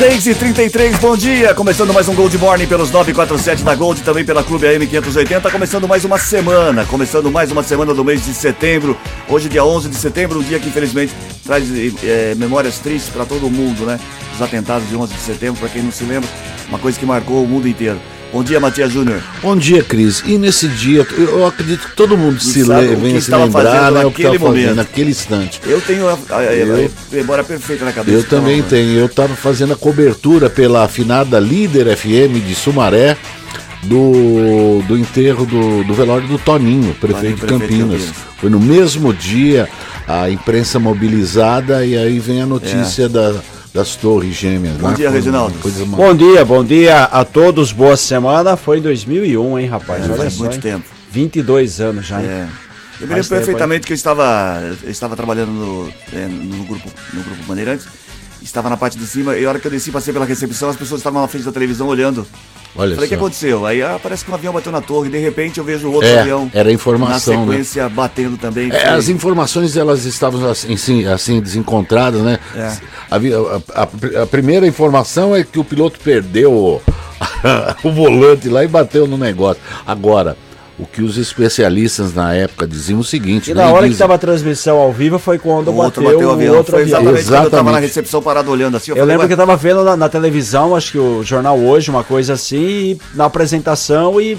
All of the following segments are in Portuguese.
Seis e trinta e três, bom dia! Começando mais um Gold Morning pelos 947 da Gold, também pela Clube AM 580, começando mais uma semana, começando mais uma semana do mês de setembro. Hoje, dia 11 de setembro, um dia que infelizmente traz é, memórias tristes para todo mundo, né? Os atentados de 11 de setembro, para quem não se lembra, uma coisa que marcou o mundo inteiro. Bom dia, Matias Júnior. Bom dia, Cris. E nesse dia, eu acredito que todo mundo se vem se lembrar né, o que estava fazendo naquele instante. Eu tenho a, a, a, eu, a memória perfeita na cabeça. Eu também tenho. Eu estava fazendo a cobertura pela afinada Líder FM de Sumaré do, do enterro do, do velório do Toninho, prefeito, Toninho, de Campinas. Campinas. Foi no mesmo dia a imprensa mobilizada e aí vem a notícia é. da das Torres Gêmeas. Bom dia, Reginaldo. Bom dia, bom dia a todos, boa semana. Foi em 2001, hein, rapaz? É, faz muito hein? tempo. 22 anos já, hein? É. Eu me lembro perfeitamente que eu estava, eu estava trabalhando no, é, no, grupo, no grupo Bandeirantes, estava na parte de cima, e a hora que eu desci, passei pela recepção, as pessoas estavam na frente da televisão olhando Olha Falei, o que aconteceu? Aí ah, parece que um avião bateu na torre, de repente eu vejo outro é, avião. Era informação. Na né? sequência, né? batendo também. É, as informações elas estavam assim, assim desencontradas, né? É. A, a, a, a, primeira informação é que o piloto perdeu o, o volante lá e bateu no negócio. Agora, o que os especialistas na época diziam o seguinte. E na hora que estava a transmissão ao vivo foi quando o bateu, bateu o avião. Outro foi exatamente, avião. exatamente. eu estava na recepção parado olhando assim. Eu, eu falei, lembro mas... que eu estava vendo na, na, televisão, acho que o jornal hoje, uma coisa assim, na apresentação e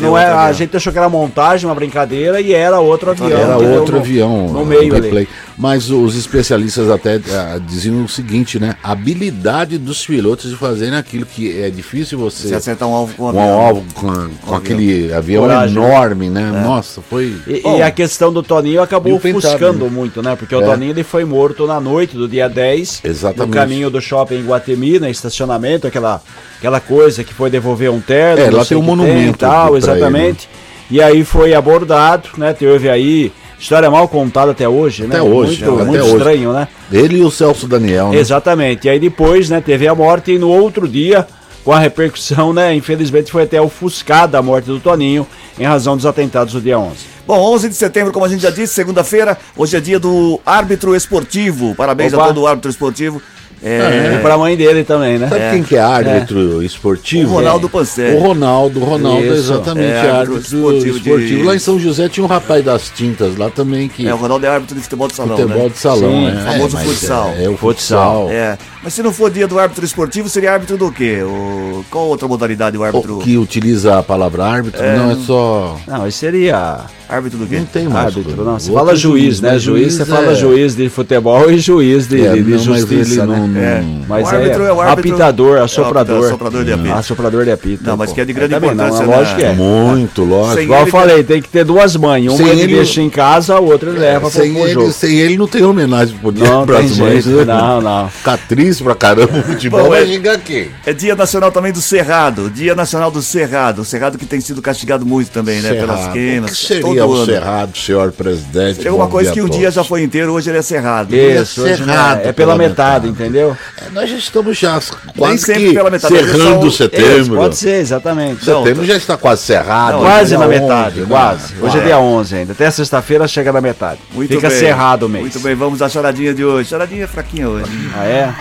não é, a gente achou que era montagem, uma brincadeira, e era outro avião. Era outro no, avião no meio ali. Mas os especialistas até uh, diziam o seguinte, né? A habilidade dos pilotos de fazerem aquilo que é difícil você. Se acertar um alvo com um avião. Alvo com, com, com aquele avião Coragem, enorme, né? É. Nossa, foi. E, Bom, e, a questão do Toninho acabou ofuscando né? muito, né? Porque o é. Toninho ele foi morto na noite do dia 10. Exatamente. No caminho do shopping em Guatemi, no estacionamento, aquela, aquela coisa que foi devolver um terno. É, lá tem um monumento. Tem, tal, exatamente. Ele. E aí foi abordado, né? Teve aí História mal contada até hoje, né? Até hoje. Muito, até muito hoje. estranho, né? Ele e o Celso Daniel, né? Exatamente. E aí depois, né, teve a morte e no outro dia, com a repercussão, né, infelizmente foi até ofuscada a morte do Toninho em razão dos atentados do dia 11. Bom, 11 de setembro, como a gente já disse, segunda-feira, hoje é dia do árbitro esportivo. Parabéns Opa. a todo o árbitro esportivo. É, é. pra mãe dele também, né? Sabe é. quem que é árbitro é. esportivo? O Ronaldo Pancé. O Ronaldo, o Ronaldo, Isso. exatamente, é, árbitro, esportivo. esportivo. De... Lá em São José tinha um rapaz das tintas lá também que. É, o Ronaldo é árbitro de futebol de salão. Futebol né? de salão, Sim, né? O famoso futsal. É, o futsal. É. Mas se não for dia do árbitro esportivo, seria árbitro do quê? O... Qual outra modalidade o árbitro? O que utiliza a palavra árbitro? Não, é só. Não, isso seria Árbitro do quê? Não tem mais. Árbitro, não. Você fala juiz, né? Juiz, você é... fala juiz de futebol e juiz de, é, de, de não, justiça, mas né? É. Mas o árbitro é, é o árbitro... apitador, assoprador. É assoprador de apito. Assoprador de apito. Não, mas que é de grande importância. Não, lógico que é. Muito, lógico. Igual eu falei, tem que ter duas mães. Uma ele deixa em casa, a outra ele leva para o jogo. Sem ele não tem homenagem pro dia para as mães. Não, não. Ficar triste pra caramba o futebol vai xingar quem? É dia nacional também do Cerrado. Dia nacional do Cerrado. O Cerrado que tem sido castigado muito também, né? Pelas queimas. O que seria o Cerrado? senhor presidente. É uma coisa que um dia já foi inteiro, hoje ele é cerrado. Isso, é cerrado. É, é pela metade, entendeu? É, nós já estamos já quase que pela metade, cerrando setembro. Isso, pode ser, exatamente. Setembro já está quase cerrado. Não, quase na metade, 11, quase. Hoje é dia 11 ainda. Até sexta-feira chega na metade. Muito Fica bem. cerrado o mês. Muito bem, vamos à choradinha de hoje. Choradinha fraquinha hoje. Ah, é?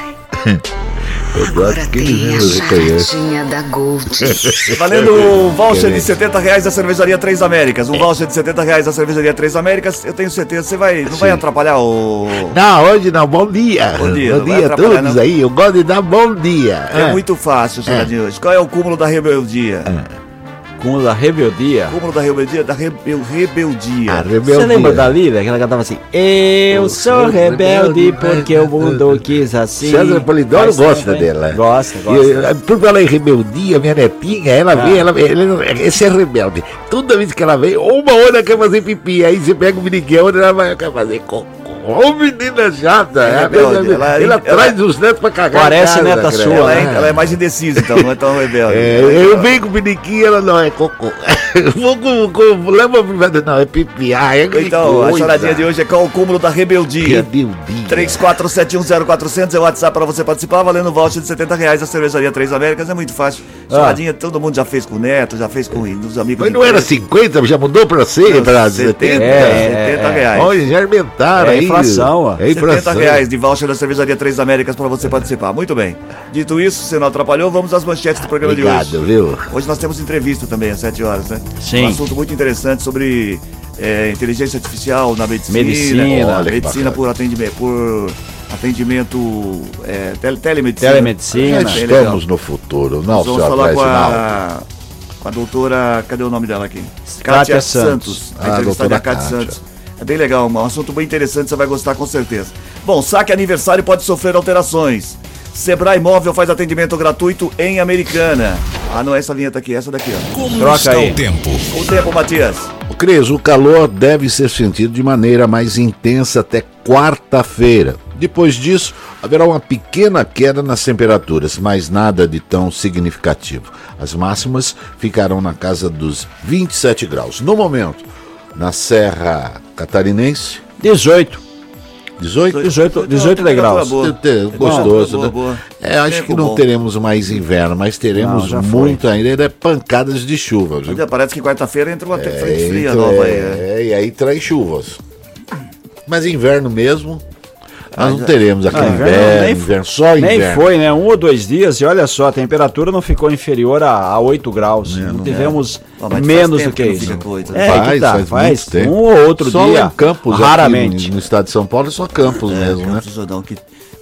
Eu gosto que eles reconhecem. da Gold. Valendo um voucher de 70 reais da cervejaria Três Américas. Um voucher de 70 reais da cervejaria Três Américas. Eu tenho certeza, você vai, não Sim. vai atrapalhar o. Não, hoje não. Bom dia. Bom dia, bom dia a todos não. aí. Eu gosto de dar bom dia. É, é. muito fácil, senhora é. de hoje. Qual é o cúmulo da rebeldia? É. Cúmulo da rebeldia. Cúmulo da rebeldia? Da rebel, rebeldia. A rebeldia. Você lembra da Lívia? Que ela cantava assim: Eu sou rebelde porque o mundo quis assim. César Polidoro gosta dela. Gosta, gosta. por falar em rebeldia, minha netinha, ela ah. vem, ela vem, ela, esse é rebelde. Toda vez que ela vem, uma hora quer fazer pipi, aí você pega o Miguel, ela vai quer fazer cocô. Ô menina chata, é, rebelde, ela, ela, ela, traz os netos pra cagar. Parece casa, neta sua. Ela, é, né? ela, é, mais indecisa, então, não é tão rebelde. É, eu venho com o biniquinho, ela não é cocô. Vou com, com, leva pro não, é pipiá, é Então, coisa. a choradinha de hoje é qual o cúmulo da rebeldia. Rebeldia. 34710400 é o WhatsApp para você participar, valendo voucher de 70 reais da cervejaria Três Américas, é muito fácil. Ah. Choradinha, todo mundo já fez com o Neto, já fez com os amigos. Mas não era 50, já mudou para 100, para 70? É, 70 é, reais. Olha, já aumentaram é aí. Inflação, ó. É inflação. 70 reais de voucher da cervejaria Três Américas para você participar. Muito bem. Dito isso, você não atrapalhou, vamos às manchetes do programa Obrigado, de hoje. viu? Hoje nós temos entrevista também às 7 horas, né? Sim. Um assunto muito interessante sobre é, inteligência artificial na medicina. Medicina. Olha, medicina por atendimento, por atendimento é, tele, telemedicina. Telemedicina. Já estamos no futuro, não, Vamos falar com a, com a doutora, cadê o nome dela aqui? Kátia Santos. Santos. A ah, entrevistada Kátia Santos. É bem legal, um assunto bem interessante, você vai gostar com certeza. Bom, saque aniversário pode sofrer alterações. Sebrae Móvel faz atendimento gratuito em Americana. Ah, não é essa vinheta aqui, é essa daqui, ó. Como Troca está aí. o tempo? O tempo, Matias. O Cris, o calor deve ser sentido de maneira mais intensa até quarta-feira. Depois disso, haverá uma pequena queda nas temperaturas, mas nada de tão significativo. As máximas ficarão na casa dos 27 graus. No momento, na Serra Catarinense, 18. 18? 18, 18 degraus. Gostoso, boa, né? Boa, É, acho Tempo que não bom. teremos mais inverno, mas teremos não, muito ainda, ainda é pancadas de chuva. Viu? Parece que quarta-feira entra uma é, frente fria nova aí. Né? É, e aí traz chuvas. Mas inverno mesmo, nós não teremos aquele ah, inverno, nem, inverno, só inverno. Nem foi, né? Um ou dois dias e olha só, a temperatura não ficou inferior a, a 8 graus. É, não, não, tivemos é. menos do que, isso. Coisa, né? é, faz, que tá, faz, faz um ou outro só dia. Só Campos, raramente. Aqui, no estado de São Paulo é só Campos é, mesmo, né? Não, que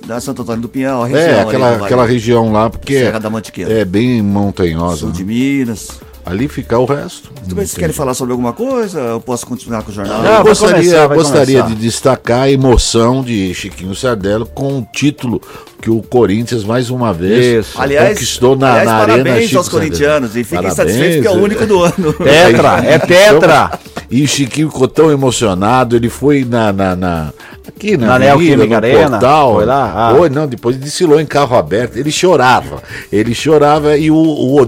da Santo Antônio do Pinhal, a região. É, aquela, aquela região lá, porque Serra da Mantiqueira. é bem montanhosa. Sul né? de Minas ali ficar o resto. Muito bem, vocês querem falar sobre alguma coisa? Eu posso continuar com o jornal? Não, eu gostaria, começar, gostaria de destacar a emoção de Chiquinho Sardello com o título que o Corinthians mais uma vez Isso. aliás, conquistou na, aliás, na parabéns arena. Parabéns aos corintianos e fiquem satisfeitos porque é o único do ano. Tetra, é tetra. E o Chiquinho ficou tão emocionado, ele foi na, na, na aqui na, na Neoquímica Arena, portal, foi lá? Ah. Foi, não, depois desfilou em carro aberto, ele chorava, ele chorava e o, o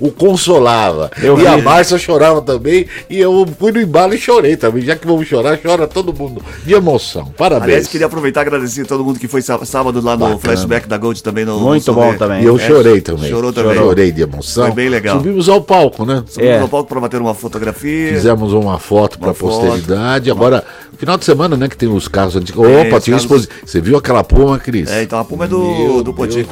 o consolava. Eu e vi. a Márcia chorava também, e eu fui no embalo e chorei também, já que vamos chorar, chora todo mundo, de emoção, parabéns. Aliás, queria aproveitar e agradecer a todo mundo que foi sábado lá no Bacana. Flashback da Gold também. No, Muito no bom também. E eu é, chorei também. Chorou também. Chorei de emoção. Foi bem legal. Subimos ao palco, né? Subimos é. ao palco para bater uma fotografia. Fizemos uma foto para a posteridade, agora, final de semana, né, que tem os carros antigos. É, Opa, tinha exposição. Você viu aquela Puma, Cris? É, então a Puma é do, do Poti.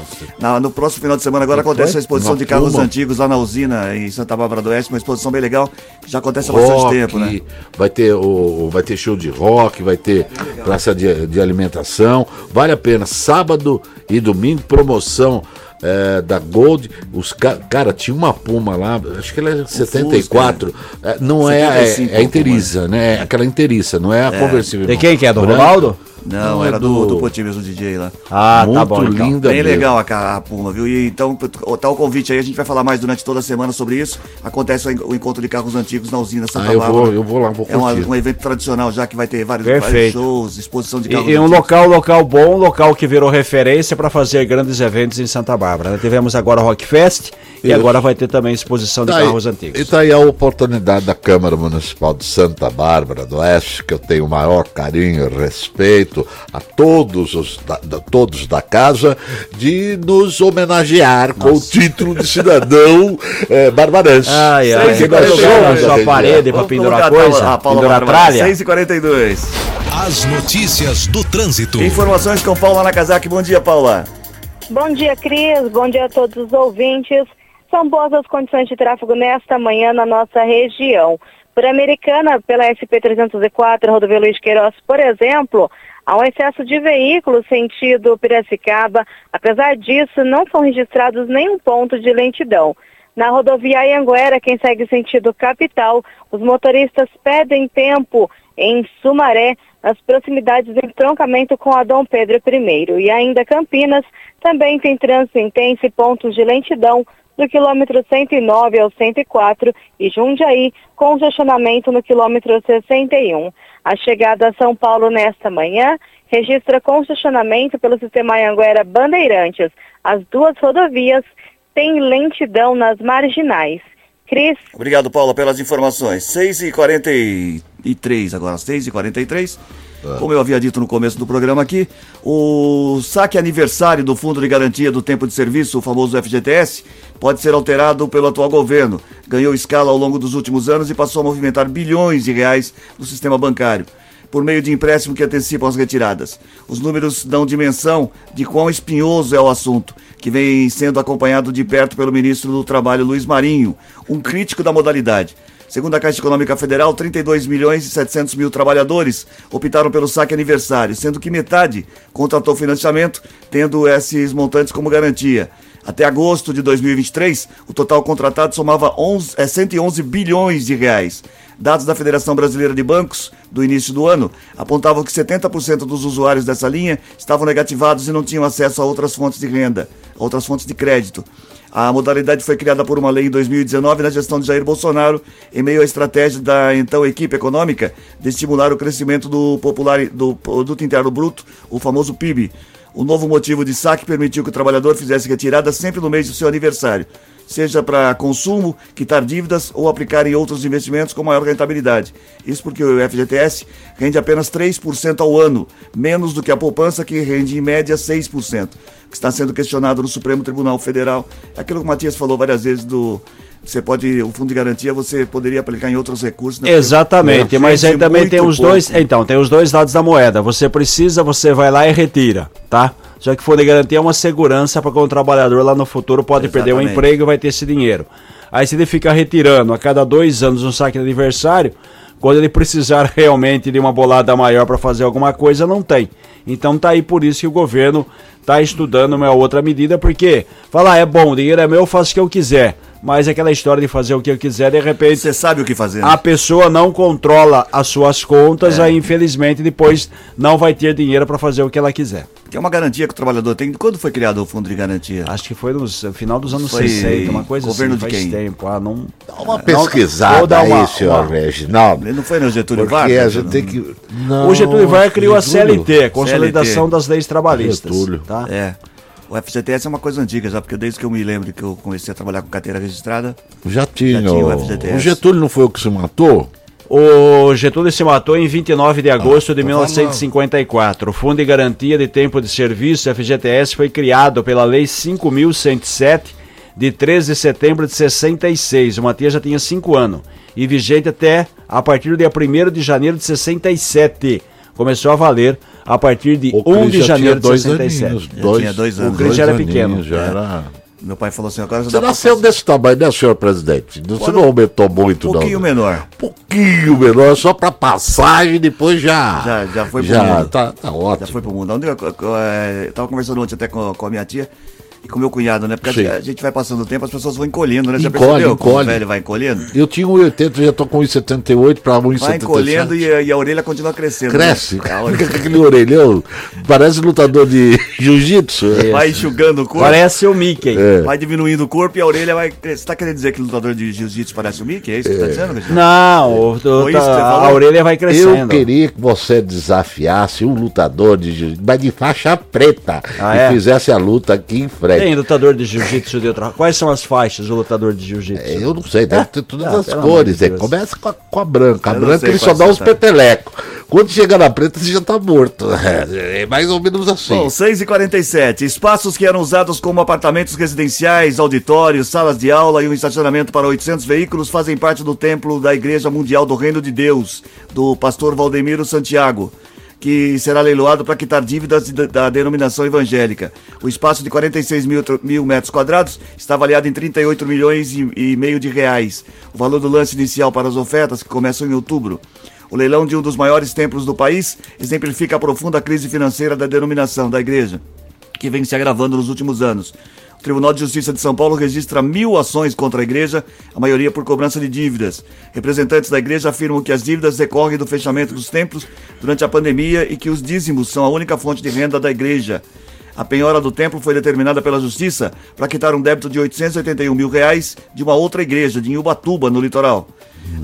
no próximo final de semana agora acontece a exposição de carros Puma. antigos lá na usina em Santa Bárbara do Oeste, uma exposição bem legal, já acontece há rock, bastante tempo, né? Vai ter, o, vai ter show de rock, vai ter praça de, de alimentação. Vale a pena. Sábado e domingo, promoção é, da Gold, os cara, tinha uma Puma lá, acho que ela é 74. Fusca, é, não 75, é, é, é inteiriça, né? É aquela inteiriça, não é a é. conversível. De quem que é? Do Ronaldo? Não, não, era do, do, do mesmo, DJ lá. Ah, tá Muito tá bom. Então. linda. Bem mesmo. legal a, a Puma, viu? E então, tá o convite aí, a gente vai falar mais durante toda a semana sobre isso. Acontece o encontro de carros antigos na usina Santa ah, eu Vou, eu vou lá, vou É um, um, evento tradicional já que vai ter vários, vários shows, exposição de carros E, e um local, local bom, local que virou referência para fazer grandes eventos em Santa Bárbara. Tivemos agora o Rock Fest e agora vai ter também exposição de tá carros aí, antigos. E tá aí a oportunidade da Câmara Municipal de Santa Bárbara do Oeste, que eu tenho o maior carinho e respeito a todos os da, da, todos da casa de nos homenagear Nossa. com o título de cidadão é, barbarense. Ai, ai. Você gostou sua parede para pendurar coisa? pendurar tralha? 6h42. As notícias do trânsito. Informações com Paula Nakazaki. Bom dia, Paula. Bom dia, Cris. Bom dia a todos os ouvintes. São boas as condições de tráfego nesta manhã na nossa região. Por Americana, pela SP-304, rodovia Luiz Queiroz, por exemplo, Há um excesso de veículos sentido Piracicaba. Apesar disso, não são registrados nenhum ponto de lentidão. Na rodovia Anguera, quem segue sentido capital, os motoristas pedem tempo em Sumaré, nas proximidades do entroncamento com a Dom Pedro I. E ainda Campinas, também tem trânsito intenso e pontos de lentidão do quilômetro 109 ao 104 e Jundiaí, congestionamento no quilômetro 61. A chegada a São Paulo nesta manhã registra congestionamento pelo sistema Anhanguera Bandeirantes. As duas rodovias têm lentidão nas marginais. Cris. Obrigado, Paula, pelas informações. 6h43 agora, 6h43. É. Como eu havia dito no começo do programa aqui, o saque aniversário do Fundo de Garantia do Tempo de Serviço, o famoso FGTS, pode ser alterado pelo atual governo. Ganhou escala ao longo dos últimos anos e passou a movimentar bilhões de reais no sistema bancário por meio de empréstimo que antecipam as retiradas. Os números dão dimensão de quão espinhoso é o assunto, que vem sendo acompanhado de perto pelo ministro do Trabalho, Luiz Marinho, um crítico da modalidade. Segundo a Caixa Econômica Federal, 32 milhões e 700 mil trabalhadores optaram pelo saque aniversário, sendo que metade contratou financiamento, tendo esses montantes como garantia. Até agosto de 2023, o total contratado somava 11, é, 111 bilhões de reais. Dados da Federação Brasileira de Bancos do início do ano apontavam que 70% dos usuários dessa linha estavam negativados e não tinham acesso a outras fontes de renda, outras fontes de crédito. A modalidade foi criada por uma lei em 2019 na gestão de Jair Bolsonaro, em meio à estratégia da então equipe econômica de estimular o crescimento do popular do produto interno bruto, o famoso PIB. O novo motivo de saque permitiu que o trabalhador fizesse retirada sempre no mês do seu aniversário, seja para consumo, quitar dívidas ou aplicar em outros investimentos com maior rentabilidade. Isso porque o FGTS rende apenas 3% ao ano, menos do que a poupança que rende em média 6% que está sendo questionado no Supremo Tribunal Federal. É aquilo que o Matias falou várias vezes do você pode o fundo de garantia você poderia aplicar em outros recursos né? exatamente mas aí também tem os pouco. dois então tem os dois lados da moeda você precisa você vai lá e retira tá já que fundo de garantia é uma segurança para quando o trabalhador lá no futuro pode exatamente. perder o emprego e vai ter esse dinheiro aí se ele fica retirando a cada dois anos um saque de aniversário quando ele precisar realmente de uma bolada maior para fazer alguma coisa não tem então tá aí por isso que o governo tá estudando uma outra medida, porque falar ah, é bom, o dinheiro é meu, eu faço o que eu quiser. Mas aquela história de fazer o que eu quiser, de repente. Você sabe o que fazer. Né? A pessoa não controla as suas contas, é. aí infelizmente depois não vai ter dinheiro para fazer o que ela quiser. Que é uma garantia que o trabalhador tem. Quando foi criado o fundo de garantia? Acho que foi no final dos anos foi 60, uma coisa governo assim. de quem? tempo. Ah, não... Dá uma pesquisada não, uma, aí, senhor uma... Reginaldo. Ele não foi no Getúlio Vargas? a gente tem que... Não, o Getúlio Vargas criou a CLT, Consolidação CLT. das Leis Trabalhistas. Getúlio. Tá? É. O FGTS é uma coisa antiga já, porque desde que eu me lembro que eu comecei a trabalhar com carteira registrada. Já tinha. Já tinha o, FGTS. O Getúlio não foi o que se matou? O Getúlio se matou em 29 de agosto ah, de 1954. O Fundo de Garantia de Tempo de Serviço, FGTS, foi criado pela Lei 5.107 de 13 de setembro de 66. O Matias já tinha 5 anos. E vigente até a partir do dia 1 de janeiro de 67. Começou a valer a partir de o 1 de janeiro de 67. Aninhos, dois, tinha dois anos. O Cris já era pequeno. Já era... Meu pai falou assim, agora Você nasceu pra... desse tamanho, né, senhor presidente? Você Quando... não aumentou muito, não. Um pouquinho não. menor. Um pouquinho menor, só para passagem, depois já... Já, já foi pro já, mundo. Tá, tá ótimo. Já foi pro mundo. Eu, eu, eu, eu tava conversando ontem até com, com a minha tia, e com meu cunhado, né? Porque a gente vai passando o tempo, as pessoas vão encolhendo, né? Já encolhe, percebeu encolhe. como o velho vai encolhendo? Eu tinha 1,80, já tô com 1,78 para 1,77. Vai encolhendo e, a, e a orelha continua crescendo. Né? Cresce. Né? Aquele orelhão, parece lutador de jiu-jitsu. Vai enxugando o corpo. Parece o Mickey. É. Vai diminuindo o corpo e a orelha vai... Você tá querendo dizer que o lutador de jiu-jitsu parece o Mickey? É isso que você tá é. dizendo, Não, o, o, tá, a orelha vai crescendo. Eu queria que você desafiasse um lutador de jiu-jitsu, mas de faixa preta, ah, e é? fizesse a luta aqui em frente. Tem lutador de jiu-jitsu de outra. Quais são as faixas do lutador de jiu-jitsu? É, eu não sei, deve ter todas ah, as cores. É, começa com a, com a branca. A eu branca ele só dá uns petelecos. Quando chega na preta, você já tá morto. É, é mais ou menos assim. Bom, 6h47. Espaços que eram usados como apartamentos residenciais, auditórios, salas de aula e um estacionamento para 800 veículos fazem parte do templo da Igreja Mundial do Reino de Deus, do pastor Valdemiro Santiago que será leiloado para quitar dívidas da denominação evangélica. O espaço de 46 mil, mil metros quadrados está avaliado em 38 milhões e, e meio de reais. O valor do lance inicial para as ofertas, que começam em outubro. O leilão de um dos maiores templos do país exemplifica a profunda crise financeira da denominação da igreja, que vem se agravando nos últimos anos. O Tribunal de Justiça de São Paulo registra mil ações contra a igreja, a maioria por cobrança de dívidas. Representantes da igreja afirmam que as dívidas decorrem do fechamento dos templos durante a pandemia e que os dízimos são a única fonte de renda da igreja. A penhora do templo foi determinada pela justiça para quitar um débito de 881 mil reais de uma outra igreja, de Ubatuba, no litoral.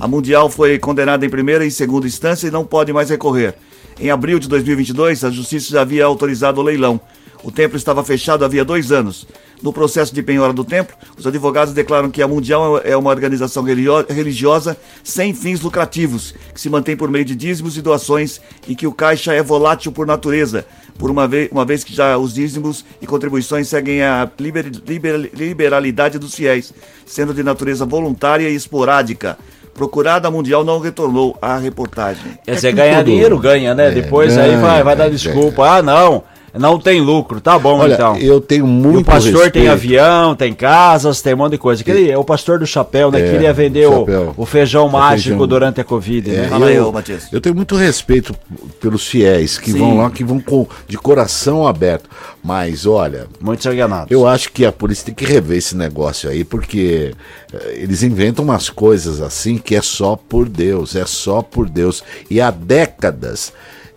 A Mundial foi condenada em primeira e segunda instância e não pode mais recorrer. Em abril de 2022, a justiça já havia autorizado o leilão. O templo estava fechado havia dois anos. No processo de penhora do templo, os advogados declaram que a Mundial é uma organização religiosa sem fins lucrativos, que se mantém por meio de dízimos e doações e que o caixa é volátil por natureza, por uma vez, uma vez que já os dízimos e contribuições seguem a liber, liber, liberalidade dos fiéis, sendo de natureza voluntária e esporádica. Procurada Mundial não retornou à reportagem. Quer dizer, é ganhar dinheiro ganha, né? É, Depois ganha, aí vai, vai dar desculpa. Ah, não. Não tem lucro, tá bom Olha, então. Eu tenho muito. E o pastor respeito. tem avião, tem casas, tem um monte de coisa. Aquele, é o pastor do chapéu, né? É, queria vender o, o, feijão mágico feijão. durante a Covid. Né? É, Fala aí, Matias. Eu tenho muito respeito pelos fiéis que Sim. vão lá, que vão com, de coração aberto. Mas olha. Muitos enganados. Eu acho que a polícia tem que rever esse negócio aí, porque uh, eles inventam umas coisas assim que é só por Deus, é só por Deus. E há décadas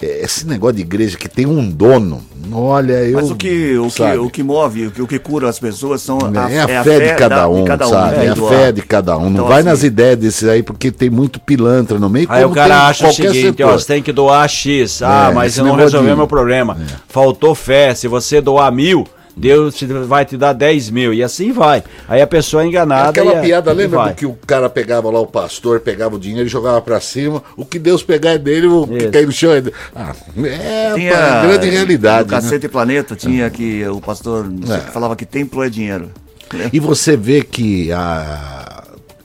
esse negócio de igreja que tem um dono, olha, eu. Mas o que, o que, o que move, o que, o que cura as pessoas são a, é a, é fé, a fé, de cada da, um, de cada um, sabe? Né? É a fé de cada um. Então, não vai assim, nas ideias desses aí, porque tem muito pilantra no meio. Aí o cara acha o seguinte, ó, você tem que doar X. Ah, é, mas você não resolveu de... meu problema. É. Faltou fé. Se você doar mil Deus vai te dar 10 mil. E assim vai. Aí a pessoa é enganada. Aquela e, piada, lembra do que o cara pegava lá, o pastor, pegava o dinheiro e jogava para cima. O que Deus pegar é dele, o que cair no chão é dele. Ah, é tinha, pá, grande realidade. No né? Cacete Planeta tinha que o pastor é. falava que templo é dinheiro. E você vê que a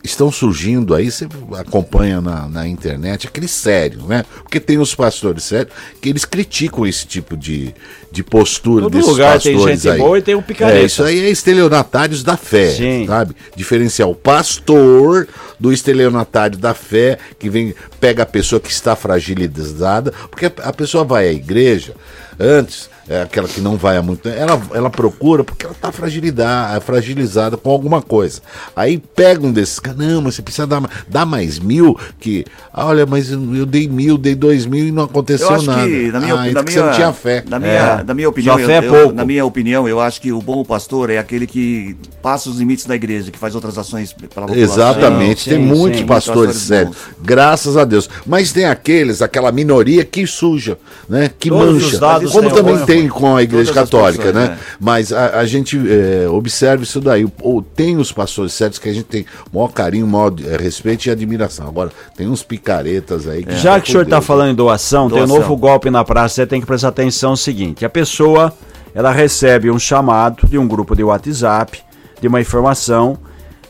estão surgindo aí, você acompanha na, na internet, aqueles sérios, né? Porque tem os pastores sérios que eles criticam esse tipo de, de postura Todo desses lugar pastores tem gente aí. boa e tem um picareta. É, isso aí é estelionatários da fé, Sim. sabe? Diferenciar o pastor do estelionatário da fé, que vem pega a pessoa que está fragilizada, porque a pessoa vai à igreja antes é aquela que não vai há muito tempo, ela, ela procura porque ela está fragilizada, fragilizada com alguma coisa. Aí pega um desses, não, mas você precisa dar, dar mais mil, que, olha, mas eu, dei mil, dei dois mil e não aconteceu nada. Que, na minha, ah, na minha, você não tinha fé. Na minha, é. na minha opinião, eu, é eu, na minha opinião, eu acho que o bom pastor é aquele que passa os limites da igreja, que faz outras ações pela população. Exatamente, sim, tem sim, muitos sim, pastores sérios, graças a Deus. Mas tem aqueles, aquela minoria que suja, né, que Todos mancha. Como também tem tem com a Igreja Católica, né? né? Mas a, a gente é, observa isso daí. Ou tem os pastores certos que a gente tem maior carinho, maior é, respeito e admiração. Agora, tem uns picaretas aí. Que Já que o senhor está falando em doação, doação, tem um novo golpe na praça, você tem que prestar atenção no seguinte: a pessoa ela recebe um chamado de um grupo de WhatsApp, de uma informação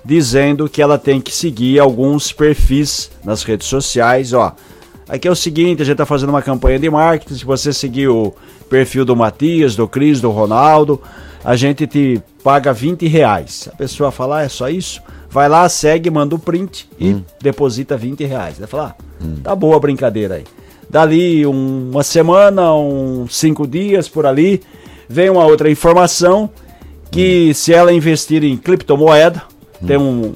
dizendo que ela tem que seguir alguns perfis nas redes sociais, ó. Aqui é o seguinte, a gente está fazendo uma campanha de marketing, se você seguir o perfil do Matias, do Cris, do Ronaldo, a gente te paga 20 reais. A pessoa fala, ah, é só isso? Vai lá, segue, manda o print e hum. deposita 20 reais. Vai falar, ah, hum. tá boa a brincadeira aí. Dali um, uma semana, uns cinco dias por ali, vem uma outra informação que hum. se ela investir em criptomoeda, hum. tem um,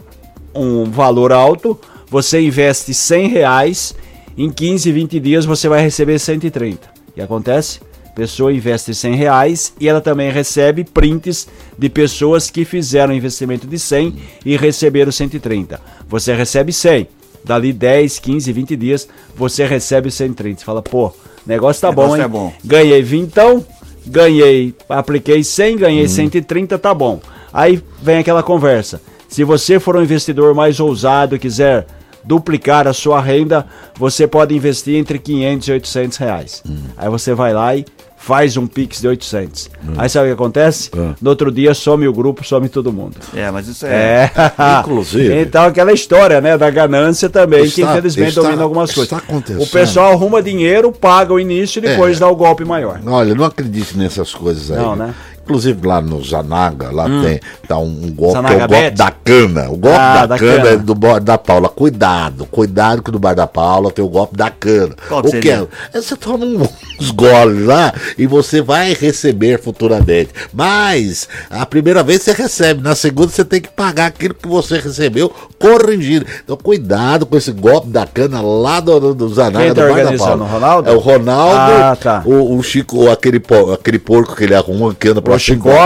um valor alto, você investe 100 reais, em 15, 20 dias você vai receber 130. O que acontece? pessoa investe 100 reais e ela também recebe prints de pessoas que fizeram investimento de 100 e receberam 130. Você recebe 100, dali 10, 15, 20 dias você recebe 130. Você fala, pô, negócio tá negócio bom, hein? É bom. Ganhei 20, então, ganhei, apliquei 100, ganhei uhum. 130, tá bom. Aí vem aquela conversa. Se você for um investidor mais ousado e quiser duplicar a sua renda, você pode investir entre 500 e 800 reais. Uhum. Aí você vai lá e faz um Pix de 800. Hum. Aí sabe o que acontece? Hum. No outro dia some o grupo, some todo mundo. É, mas isso é. é. Inclusive. então aquela história, né, da ganância também, está, que infelizmente está, domina algumas coisas. O pessoal arruma dinheiro, paga o início e depois é. dá o golpe maior. Olha, não acredite nessas coisas aí. Não, né? Inclusive lá no Zanaga, lá hum. tem tá um, um golpe Zanaga é o golpe Bet. da cana. O golpe ah, da, da, cana, cana. é do bar da Paula. Cuidado, cuidado que no bar da Paula tem o golpe da cana. Qual o que é? é? Você toma uns goles lá e você vai receber futuramente. Mas a primeira vez você recebe, na segunda você tem que pagar aquilo que você recebeu corrigido. Então cuidado com esse golpe da cana lá do, do Zanaga, tá do bar da Paula. Ronaldo? É o Ronaldo, ah, tá. o, o Chico, aquele, aquele porco que ele arruma que anda pra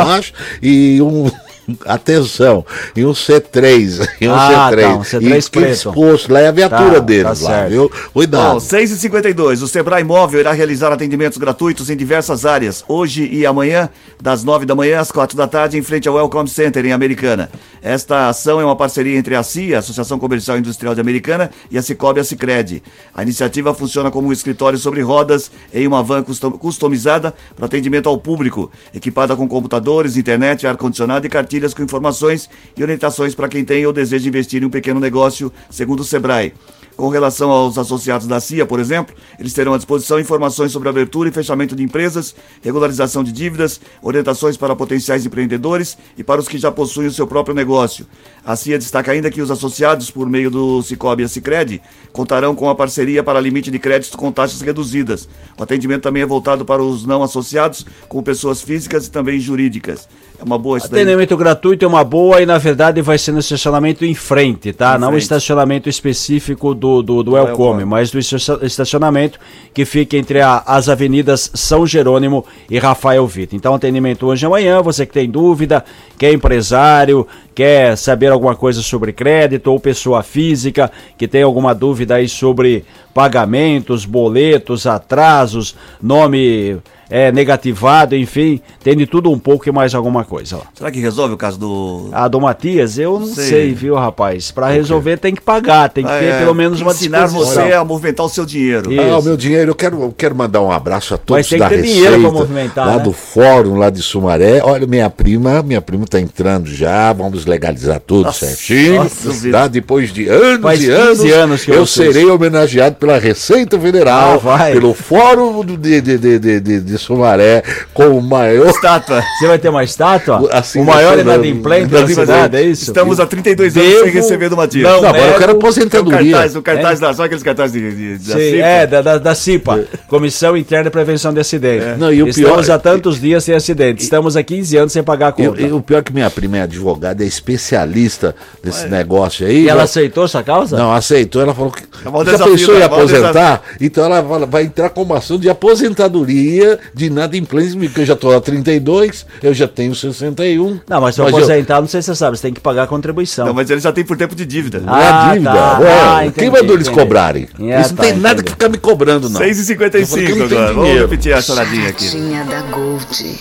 baixo e um Atenção, em um C3, em um ah, C3. Tá, um C3 preto. exposto, lá é a viatura tá, deles tá lá, viu? Cuidado. Bom, 6h52, o Sebrae Móvel irá realizar atendimentos gratuitos em diversas áreas, hoje e amanhã, das 9 da manhã às 4 da tarde, em frente ao Welcome Center, em Americana. Esta ação é uma parceria entre a CIA, Associação Comercial e Industrial de Americana, e a Cicobi e a Cicred. A iniciativa funciona como um escritório sobre rodas em uma van customizada para atendimento ao público, equipada com computadores, internet, ar-condicionado e cartilha cartilhas com informações e orientações para quem tem ou deseja investir em um pequeno negócio, segundo o Sebrae. Com relação aos associados da CIA, por exemplo, eles terão à disposição informações sobre abertura e fechamento de empresas, regularização de dívidas, orientações para potenciais empreendedores e para os que já possuem o seu próprio negócio. A CIA destaca ainda que os associados, por meio do Cicobi e a Cicred, contarão com a parceria para limite de crédito com taxas reduzidas. O atendimento também é voltado para os não associados, como pessoas físicas e também jurídicas. É uma boa Atendimento gratuito é uma boa e na verdade vai ser no estacionamento em frente, tá? Em Não frente. estacionamento específico do, do, do Elcome, mas do estacionamento que fica entre a, as avenidas São Jerônimo e Rafael Vita. Então, atendimento hoje e amanhã, você que tem dúvida, que é empresário, quer saber alguma coisa sobre crédito ou pessoa física, que tem alguma dúvida aí sobre pagamentos, boletos, atrasos, nome é, negativado, enfim, tem de tudo um pouco e mais alguma coisa. Ó. Será que resolve o caso do. Ah, do Matias? Eu não sei, sei viu, rapaz? Para resolver tem que pagar, tem que ah, ter é, pelo menos uma ensinar você a movimentar o seu dinheiro. Isso. Ah, o meu dinheiro, eu quero, eu quero mandar um abraço a todos Mas tem da que ter Receita, dinheiro para movimentar, lá né? do fórum, lá de Sumaré. Olha, minha prima, minha prima tá entrando já, vamos legalizar tudo nossa, certinho. Nossa, tá? Depois de anos Faz e anos, anos eu, eu serei homenageado pela Receita Federal, ah, pelo Fórum de, de, de, de, de, de Sumaré com o maior. Estátua. Você vai ter uma estátua? Assim, o maior inadimplente da cidade, é isso? Estamos há 32 anos Devo... sem receber do Matias. Não, não agora eu quero aposentadoria. O cartaz, o cartaz é. da, só aqueles cartazes de, de, da Sim, CIPA. É, da, da, da CIPA, Comissão Interna de Prevenção de Acidentes. É. Não, e o Estamos pior... há tantos dias sem acidente. Estamos há 15 anos sem pagar a conta. E, e o pior é que minha prima é advogada, é especialista nesse negócio aí. E ela aceitou essa causa? Não, aceitou. Ela falou que é já pensou em né? aposentar? Então ela vai entrar com uma ação de aposentadoria de nada inadimplência, porque eu já estou a 32, eu já tenho 61. Não, mas se eu aposentar, eu... não sei se você sabe, você tem que pagar a contribuição. Não, mas ele já tem por tempo de dívida. Ah, não é dívida. Tá. Ah, entendi, Quem mandou eles cobrarem? É, Isso não tá, tem nada entendi. que ficar me cobrando, não. 6h55 agora. Vamos repetir a choradinha aqui. da Gold.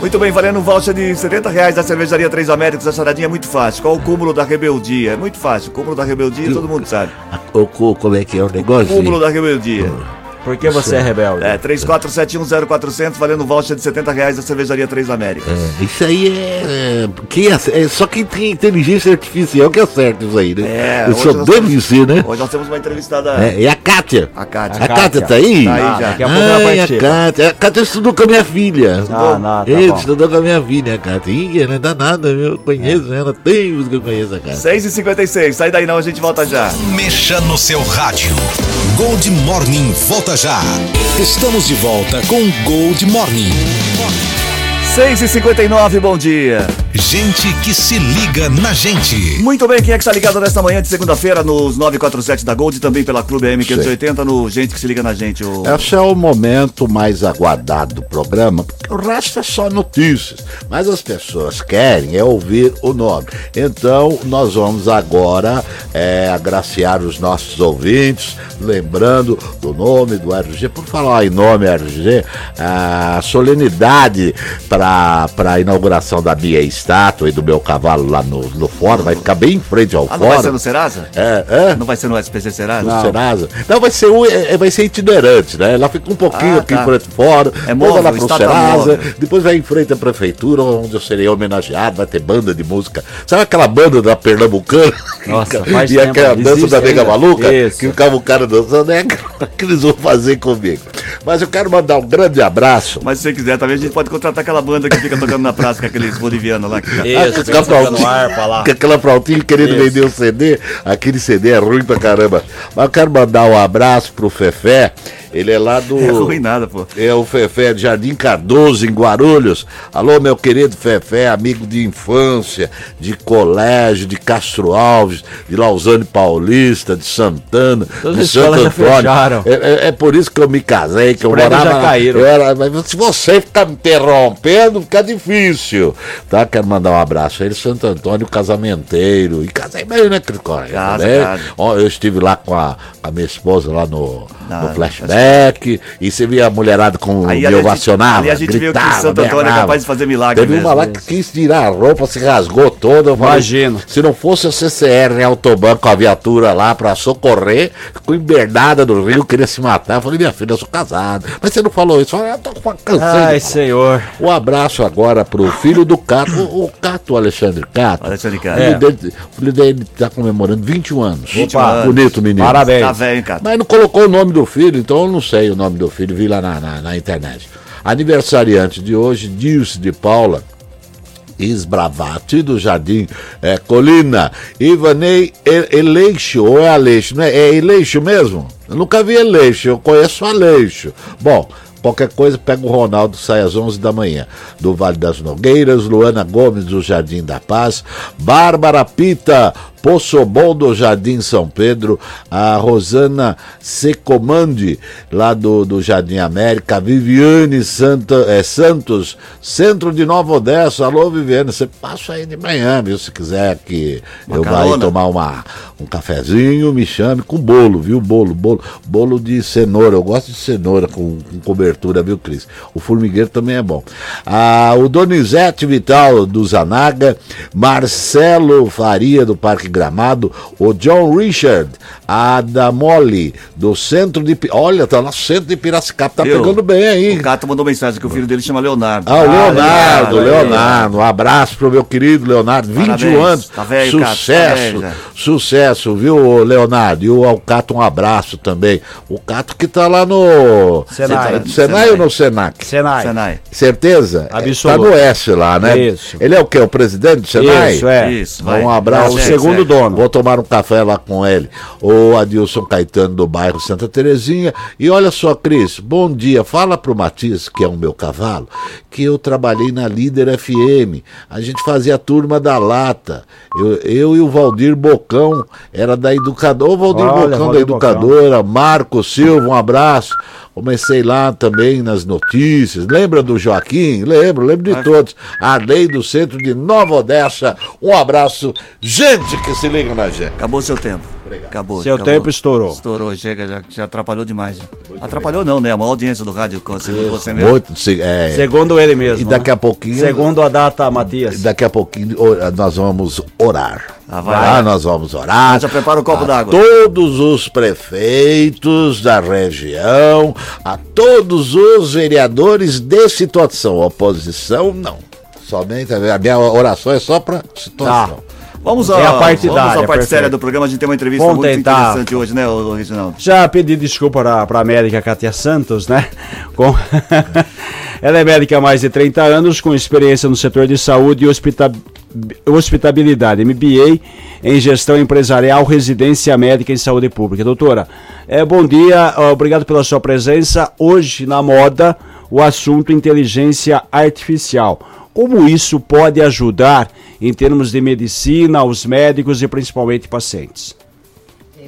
Muito bem, valendo um voucher de 70 reais da cervejaria Três Américos. A charadinha é muito fácil. Qual o cúmulo da rebeldia? É muito fácil. O cúmulo da rebeldia todo mundo sabe. O, como é que é o negócio? O cúmulo da rebeldia. Por que você é rebelde? É, 34710400, valendo voucher de 70 reais da Cervejaria Três Américas. É, isso aí é, é, quem é, é, Só quem tem inteligência artificial que acerta isso aí, né? É, eu sou deve ser, né? Hoje nós temos uma entrevistada. É, e a Kátia? A Kátia. A Kátia tá aí? Tá aí já. Daqui a pouco ela participa. A Kátia. A Kátia estudou com a minha filha. Ah, não, tá Ele estudou com a minha filha, a Kátia. Ih, não dá nada, eu conheço é. ela, tem os que eu conheço a Kátia. 6h56, sai daí não, a gente volta já. Mexa no seu rádio. Gold Morning volta já. Estamos de volta com Gold Morning. 6 e 59 bom dia. Gente que se liga na gente. Muito bem, quem é que está ligado nesta manhã de segunda-feira nos 947 da Gold e também pela Clube AM580 no Gente que se liga na gente. O... Esse é o momento mais aguardado do programa, porque o resto é só notícias. Mas as pessoas querem é ouvir o nome. Então, nós vamos agora é, agraciar os nossos ouvintes, lembrando do nome do RG. Por falar em nome RG, a solenidade para para a inauguração da BIA estátua aí do meu cavalo lá no, no fórum, vai ficar bem em frente ao ah, fórum. Não vai ser no Serasa? É, é. Não vai ser no SPC Serasa? No não. Serasa. Não, vai ser, um, é, vai ser itinerante, né? Ela fica um pouquinho ah, aqui tá. em frente fora, é móvel, lá pro Serasa, depois vai em frente à prefeitura, onde eu serei homenageado, vai ter banda de música. Sabe aquela banda da Pernambucana? Nossa, E aquela dança da Nega Maluca? Isso. Que ficava o cara dançando, é o que eles vão fazer comigo. Mas eu quero mandar um grande abraço. Mas se você quiser, talvez a gente pode contratar aquela banda que fica tocando na praça com aqueles bolivianos lá. Que... Isso, fica flautinha, ar lá. Com aquela flautinha querendo Isso. vender o um CD. Aquele CD é ruim pra caramba. Mas eu quero mandar um abraço pro Fefé ele é lá do. É pô. É o Fefé de Jardim Cardoso, em Guarulhos. Alô, meu querido Fefé, amigo de infância, de colégio, de Castro Alves, de Lausanne Paulista, de Santana, Todas de Santo Antônio. É, é, é, por isso que eu me casei, que Os eu morava. Já caíram. Eu era, mas se você ficar me interrompendo, fica difícil. Tá? Quero mandar um abraço a ele, Santo Antônio, casamenteiro. E casei bem, né, Cricória? Né? Eu estive lá com a, a minha esposa lá no, no flashback moleque, e você via a mulherada com aí, me ovacionava. Aí a gente gritava, viu que Santo Antônio é capaz de fazer milagre. Teve uma lá que quis tirar a roupa, se rasgou toda. Imagino. Se não fosse a CCR em Autoban com a viatura lá pra socorrer, ficou embernada no rio, queria se matar. Eu falei, minha filha, eu sou casado. Mas você não falou isso. Eu falei, eu tô com uma Ai, senhor. Um abraço agora pro filho do Cato, o, o Cato Alexandre Cato. Alexandre Cato. É. O filho dele tá comemorando 21 anos. 21 Opa, bonito menino. Parabéns. Tá velho, Cato. Mas não colocou o nome do filho, então não sei o nome do filho, vi lá na, na, na internet. Aniversariante de hoje, Dilce de Paula. Isbravati do Jardim é, Colina, Ivanei Eleixo, ou é Aleixo, não é? É Eleixo mesmo? Eu nunca vi Eleixo, eu conheço Aleixo. Bom, Qualquer coisa, pega o Ronaldo, sai às 11 da manhã. Do Vale das Nogueiras, Luana Gomes, do Jardim da Paz, Bárbara Pita, Poço Bom do Jardim São Pedro, a Rosana Secomandi, lá do, do Jardim América, Viviane Santa, é, Santos, Centro de Nova Odessa. Alô, Viviane, você passa aí de manhã, viu? Se quiser que uma eu vá tomar uma, um cafezinho, me chame com bolo, viu? Bolo, bolo, bolo de cenoura. Eu gosto de cenoura com, com cobertura, viu, Cris? O formigueiro também é bom. Ah, o Donizete Vital do Zanaga, Marcelo Faria do Parque Gramado, o John Richard, a Adamoli, do centro de. Olha, tá no centro de Piracicaba, tá Eu, pegando bem aí. O Cato mandou mensagem que o filho dele chama Leonardo. Ah, o Leonardo, ah, Leonardo. Um abraço pro meu querido Leonardo, 21 Parabéns. anos. Tá velho, sucesso, Cato, tá sucesso, viu, Leonardo? E o Alcato, um abraço também. O Cato que tá lá no. Senai. Senai, Senai ou no Senac? Senai. Senai. Certeza? Absoluto. Tá no S lá, né? Isso. Ele é o quê? O presidente do Senai? Isso, é. Isso, vai. Um abraço. É, o segundo dono. Vou tomar um café lá com ele. O Adilson Caetano do bairro Santa Terezinha. E olha só, Cris, bom dia. Fala pro Matias, que é o meu cavalo, que eu trabalhei na Líder FM. A gente fazia a turma da lata. Eu, eu e o Valdir Bocão, era da educadora. O Valdir olha, Bocão Valdir da educadora, Bocão. Marco Silva, um abraço. Comecei lá também nas notícias. Lembra do Joaquim? Lembro, lembro de todos. A lei do centro de Nova Odessa. Um abraço. Gente que se liga na gente. Acabou seu tempo. Obrigado. Acabou. Seu acabou. tempo estourou. Estourou, chega, já, já atrapalhou demais. Atrapalhou não, né? A maior audiência do rádio, segundo você mesmo. Muito, é... Segundo ele mesmo. E daqui né? a pouquinho. Segundo a data, Matias. Daqui a pouquinho nós vamos orar. Ah, vai. Ah, nós vamos orar. Já prepara o copo d'água. Todos os prefeitos da região, a todos os vereadores de situação. Oposição, não. Somente a minha oração é só para situação. Tá. Vamos, é a parte, vamos à parte séria do programa. A gente tem uma entrevista vamos muito tentar. interessante hoje, né, Reginaldo? Já pedi desculpa para a médica Katia Santos, né? Com... Ela é médica há mais de 30 anos, com experiência no setor de saúde e hospital... hospitabilidade, MBA em gestão empresarial, residência médica em saúde pública. Doutora, é, bom dia, obrigado pela sua presença. Hoje, na moda, o assunto inteligência artificial. Como isso pode ajudar em termos de medicina, os médicos e principalmente pacientes.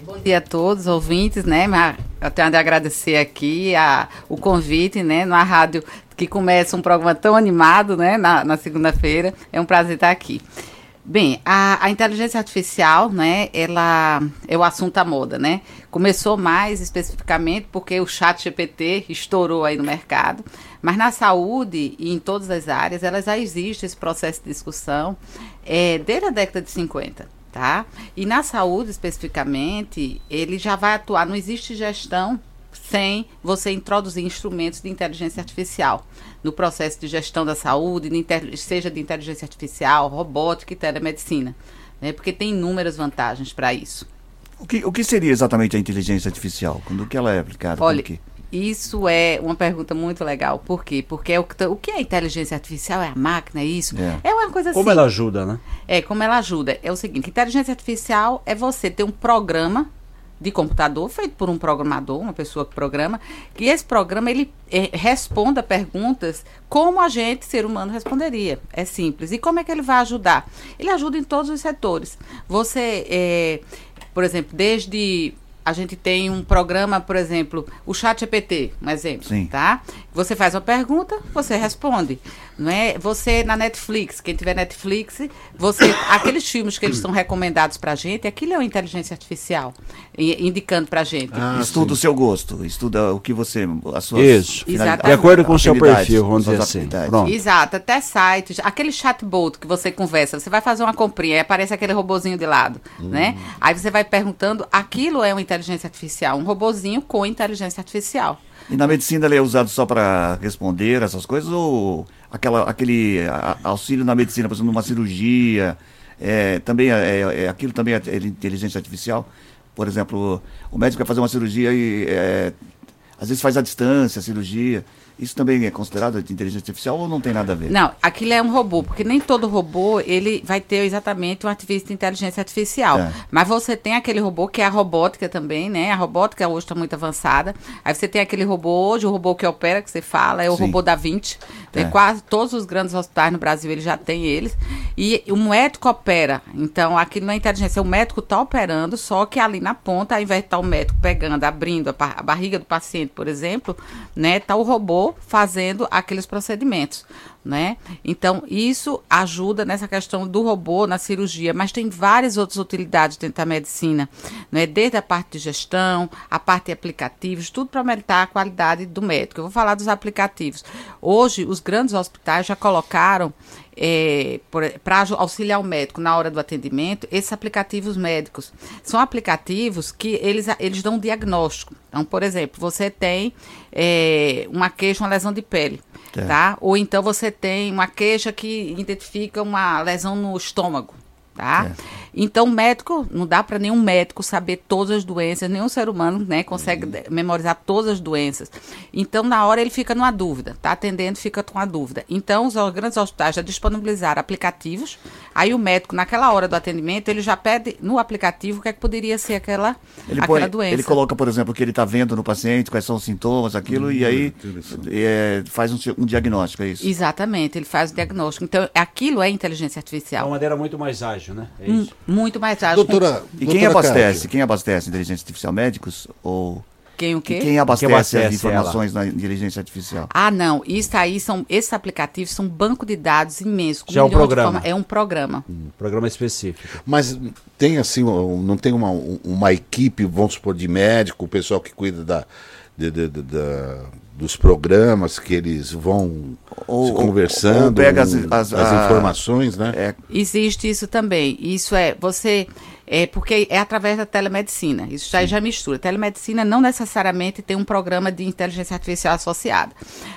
Bom dia a todos, ouvintes, né? Eu tenho de agradecer aqui a, o convite, né? Na rádio que começa um programa tão animado, né? Na, na segunda-feira. É um prazer estar aqui. Bem, a, a, inteligência artificial, né, ela é o assunto à moda, né? Começou mais especificamente porque o chat GPT estourou aí no mercado, mas na saúde e em todas as áreas, ela já existe esse processo de discussão é, desde a década de 50, tá? E na saúde, especificamente, ele já vai atuar, não existe gestão sem você introduzir instrumentos de inteligência artificial no processo de gestão da saúde, de seja de inteligência artificial, robótica e telemedicina, né? porque tem inúmeras vantagens para isso. O que, o que seria exatamente a inteligência artificial? Quando que ela é aplicada? Olha, que... isso é uma pergunta muito legal. Por quê? Porque é o, que, o que é inteligência artificial? É a máquina, é isso? É, é uma coisa assim. Como ela ajuda, né? É, como ela ajuda. É o seguinte, inteligência artificial é você ter um programa de computador feito por um programador, uma pessoa que programa, que esse programa ele é, responda perguntas como a gente, ser humano, responderia. É simples. E como é que ele vai ajudar? Ele ajuda em todos os setores. Você, é, por exemplo, desde a gente tem um programa, por exemplo, o Chat GPT, um exemplo, Sim. tá? Você faz uma pergunta, você responde, não é? Você na Netflix, quem tiver Netflix, você aqueles filmes que eles são recomendados pra gente, aquilo é uma inteligência artificial indicando pra gente. Ah, estuda sim. o seu gosto, estuda o que você a sua Isso. De acordo com o seu perfil, vamos dizer assim. Pronto. Exato, até sites, aquele chatbot que você conversa, você vai fazer uma comprinha, aparece aquele robozinho de lado, hum. né? Aí você vai perguntando, aquilo é uma inteligência artificial, um robozinho com inteligência artificial. E na medicina ele é usado só para responder essas coisas ou aquela, aquele auxílio na medicina, por exemplo, numa cirurgia, é, também é, é, é aquilo também é inteligência artificial? Por exemplo, o médico vai fazer uma cirurgia e é, às vezes faz à distância a cirurgia. Isso também é considerado de inteligência artificial ou não tem nada a ver? Não, aquilo é um robô, porque nem todo robô ele vai ter exatamente um ativismo de inteligência artificial. É. Mas você tem aquele robô que é a robótica também, né? A robótica hoje está muito avançada. Aí você tem aquele robô hoje, o robô que opera, que você fala, é o Sim. robô da 20. É. Quase todos os grandes hospitais no Brasil ele já tem eles. E o médico opera. Então, aquilo não é inteligência, o médico está operando, só que ali na ponta, ao invés de estar tá o médico pegando, abrindo a, a barriga do paciente, por exemplo, né? Tá o robô fazendo aqueles procedimentos, né? Então, isso ajuda nessa questão do robô na cirurgia, mas tem várias outras utilidades dentro da medicina, né? Desde a parte de gestão, a parte de aplicativos, tudo para aumentar a qualidade do médico. Eu vou falar dos aplicativos. Hoje, os grandes hospitais já colocaram é, para auxiliar o médico na hora do atendimento, esses aplicativos médicos são aplicativos que eles, eles dão um diagnóstico. Então, por exemplo, você tem é, uma queixa, uma lesão de pele, é. tá? Ou então você tem uma queixa que identifica uma lesão no estômago, tá? É. Então, médico, não dá para nenhum médico saber todas as doenças, nenhum ser humano né, consegue uhum. memorizar todas as doenças. Então, na hora ele fica numa dúvida, tá atendendo, fica com a dúvida. Então, os grandes hospitais já disponibilizaram aplicativos, aí o médico, naquela hora do atendimento, ele já pede no aplicativo o que, é que poderia ser aquela, ele aquela põe, doença. Ele coloca, por exemplo, o que ele está vendo no paciente, quais são os sintomas, aquilo, e aí é, faz um, um, diagnóstico, é isso? Exatamente, ele faz o diagnóstico. Então, aquilo é inteligência artificial. É uma maneira muito mais ágil, né? É hum. isso. Muito mais ágil. Doutora, e quem abastece? Quem abastece inteligência artificial? Médicos ou quem o quê? E quem abastece, quem abastece as informações ela? na inteligência artificial? Ah, não. Isso aí são. Esses aplicativos são um banco de dados imenso. Já é um programa. é um programa. Um programa específico. Mas tem assim, não tem uma, uma equipe, vamos supor, de médico, o pessoal que cuida da, de, de, de, da dos programas que eles vão ou, se conversando, ou pega as, as, as informações, né? É. Existe isso também. Isso é, você é porque é através da telemedicina. Isso já, já mistura. Telemedicina não necessariamente tem um programa de inteligência artificial associado.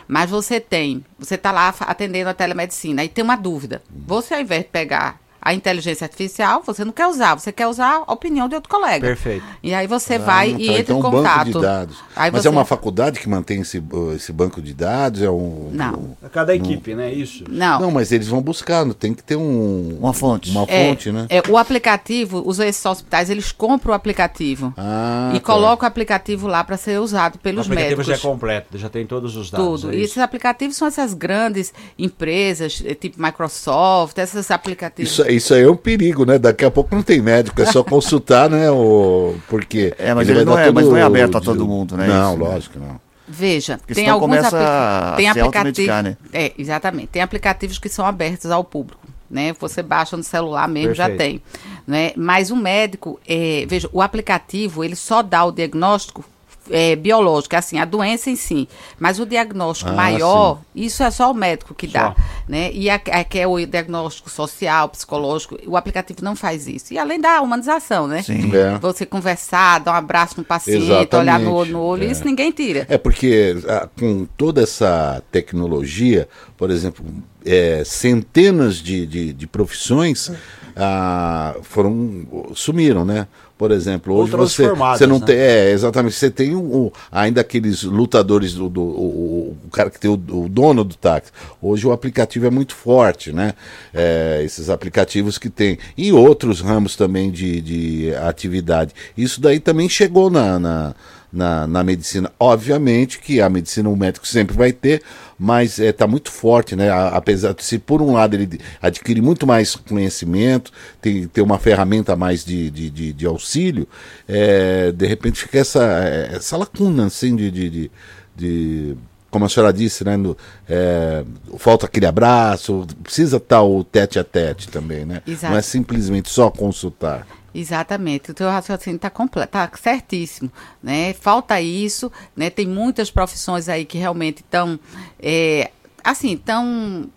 Mas você tem, você está lá atendendo a telemedicina e tem uma dúvida. Você, ao invés de pegar a inteligência artificial, você não quer usar, você quer usar a opinião de outro colega. Perfeito. E aí você ah, vai tá. e entra então, em contato. Banco de dados. Aí Mas você... é uma faculdade que mantém esse, esse banco de dados? É um, não. Um, é cada equipe, um, né? Isso. Não. Não, mas eles vão buscar, tem que ter um, uma fonte. Uma é, fonte, né? É, o aplicativo, os esses hospitais, eles compram o aplicativo ah, e tá. colocam o aplicativo lá para ser usado pelos médicos. O aplicativo médicos. já é completo, já tem todos os dados. Tudo. É e esses aplicativos são essas grandes empresas, eh, tipo Microsoft, esses aplicativos. Isso, isso aí é um perigo né? Daqui a pouco não tem médico, é só consultar, né? O... Porque. É, mas ele, ele não é, todo... mas não é aberto a todo mundo, né? Não, isso, lógico, né? não. Veja, Porque tem alguns apli... tem aplicativos. Né? É, exatamente. Tem aplicativos que são abertos ao público. né? Você baixa no celular mesmo, Perfeito. já tem. Né? Mas o médico, é, veja, o aplicativo, ele só dá o diagnóstico é, biológico, assim, a doença em si. Mas o diagnóstico ah, maior, sim. isso é só o médico que dá. Né? E a, a, que é o diagnóstico social, psicológico, o aplicativo não faz isso. E além da humanização, né? Sim. É. Você conversar, dar um abraço no paciente, Exatamente. olhar no, no olho, é. isso ninguém tira. É porque a, com toda essa tecnologia, por exemplo, é, centenas de, de, de profissões ah, foram sumiram, né? Por exemplo, hoje você, você não né? tem. É, exatamente. Você tem o, ainda aqueles lutadores do. do o, o, cara que tem o, o, dono do táxi. Hoje o aplicativo é muito forte, né? É, esses aplicativos que tem. E outros ramos também de, de atividade. Isso daí também chegou na, na na, na medicina. Obviamente que a medicina o médico sempre vai ter, mas está é, tá muito forte, né? Apesar de se por um lado ele adquire muito mais conhecimento, tem, tem uma ferramenta mais de, de, de, de auxílio, é, de repente fica essa, essa lacuna assim de, de, de, de como a senhora disse, né, no, é, falta aquele abraço, precisa estar o tete a tete também, né? Exato. Não é simplesmente só consultar. Exatamente, o teu raciocínio está completo, tá certíssimo, né? Falta isso, né? Tem muitas profissões aí que realmente estão, é, assim, estão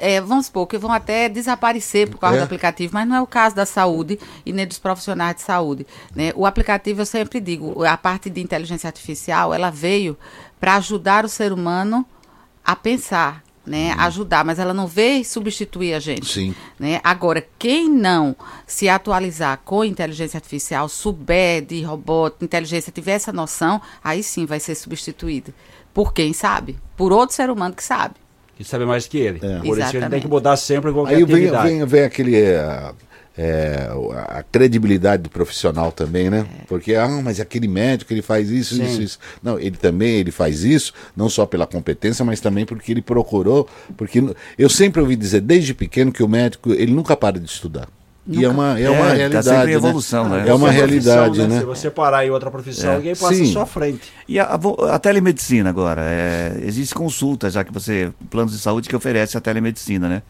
é, vamos supor que vão até desaparecer por causa é. do aplicativo, mas não é o caso da saúde e nem dos profissionais de saúde. Né? O aplicativo, eu sempre digo, a parte de inteligência artificial, ela veio para ajudar o ser humano a pensar, né, uhum. ajudar, mas ela não veio substituir a gente. Sim. Né? Agora, quem não se atualizar com inteligência artificial, souber de robô, inteligência, tiver essa noção, aí sim vai ser substituído. Por quem sabe? Por outro ser humano que sabe. Que sabe mais que ele. É. Por Exatamente. isso ele tem que mudar sempre qualquer Aí vem, vem, vem aquele... Uh é, a credibilidade do profissional também, né? É. Porque, ah, mas aquele médico, ele faz isso, Sim. isso, isso. Não, ele também, ele faz isso, não só pela competência, mas também porque ele procurou, porque eu sempre ouvi dizer, desde pequeno, que o médico, ele nunca para de estudar. Nunca. E é uma, é, é uma realidade. Tá sempre em evolução, né? né? É uma realidade, né? né? Se você parar em outra profissão, é. alguém passa Sim. à sua frente. E a, a, a telemedicina agora? É, existe consulta, já que você. Planos de saúde que oferece a telemedicina, né?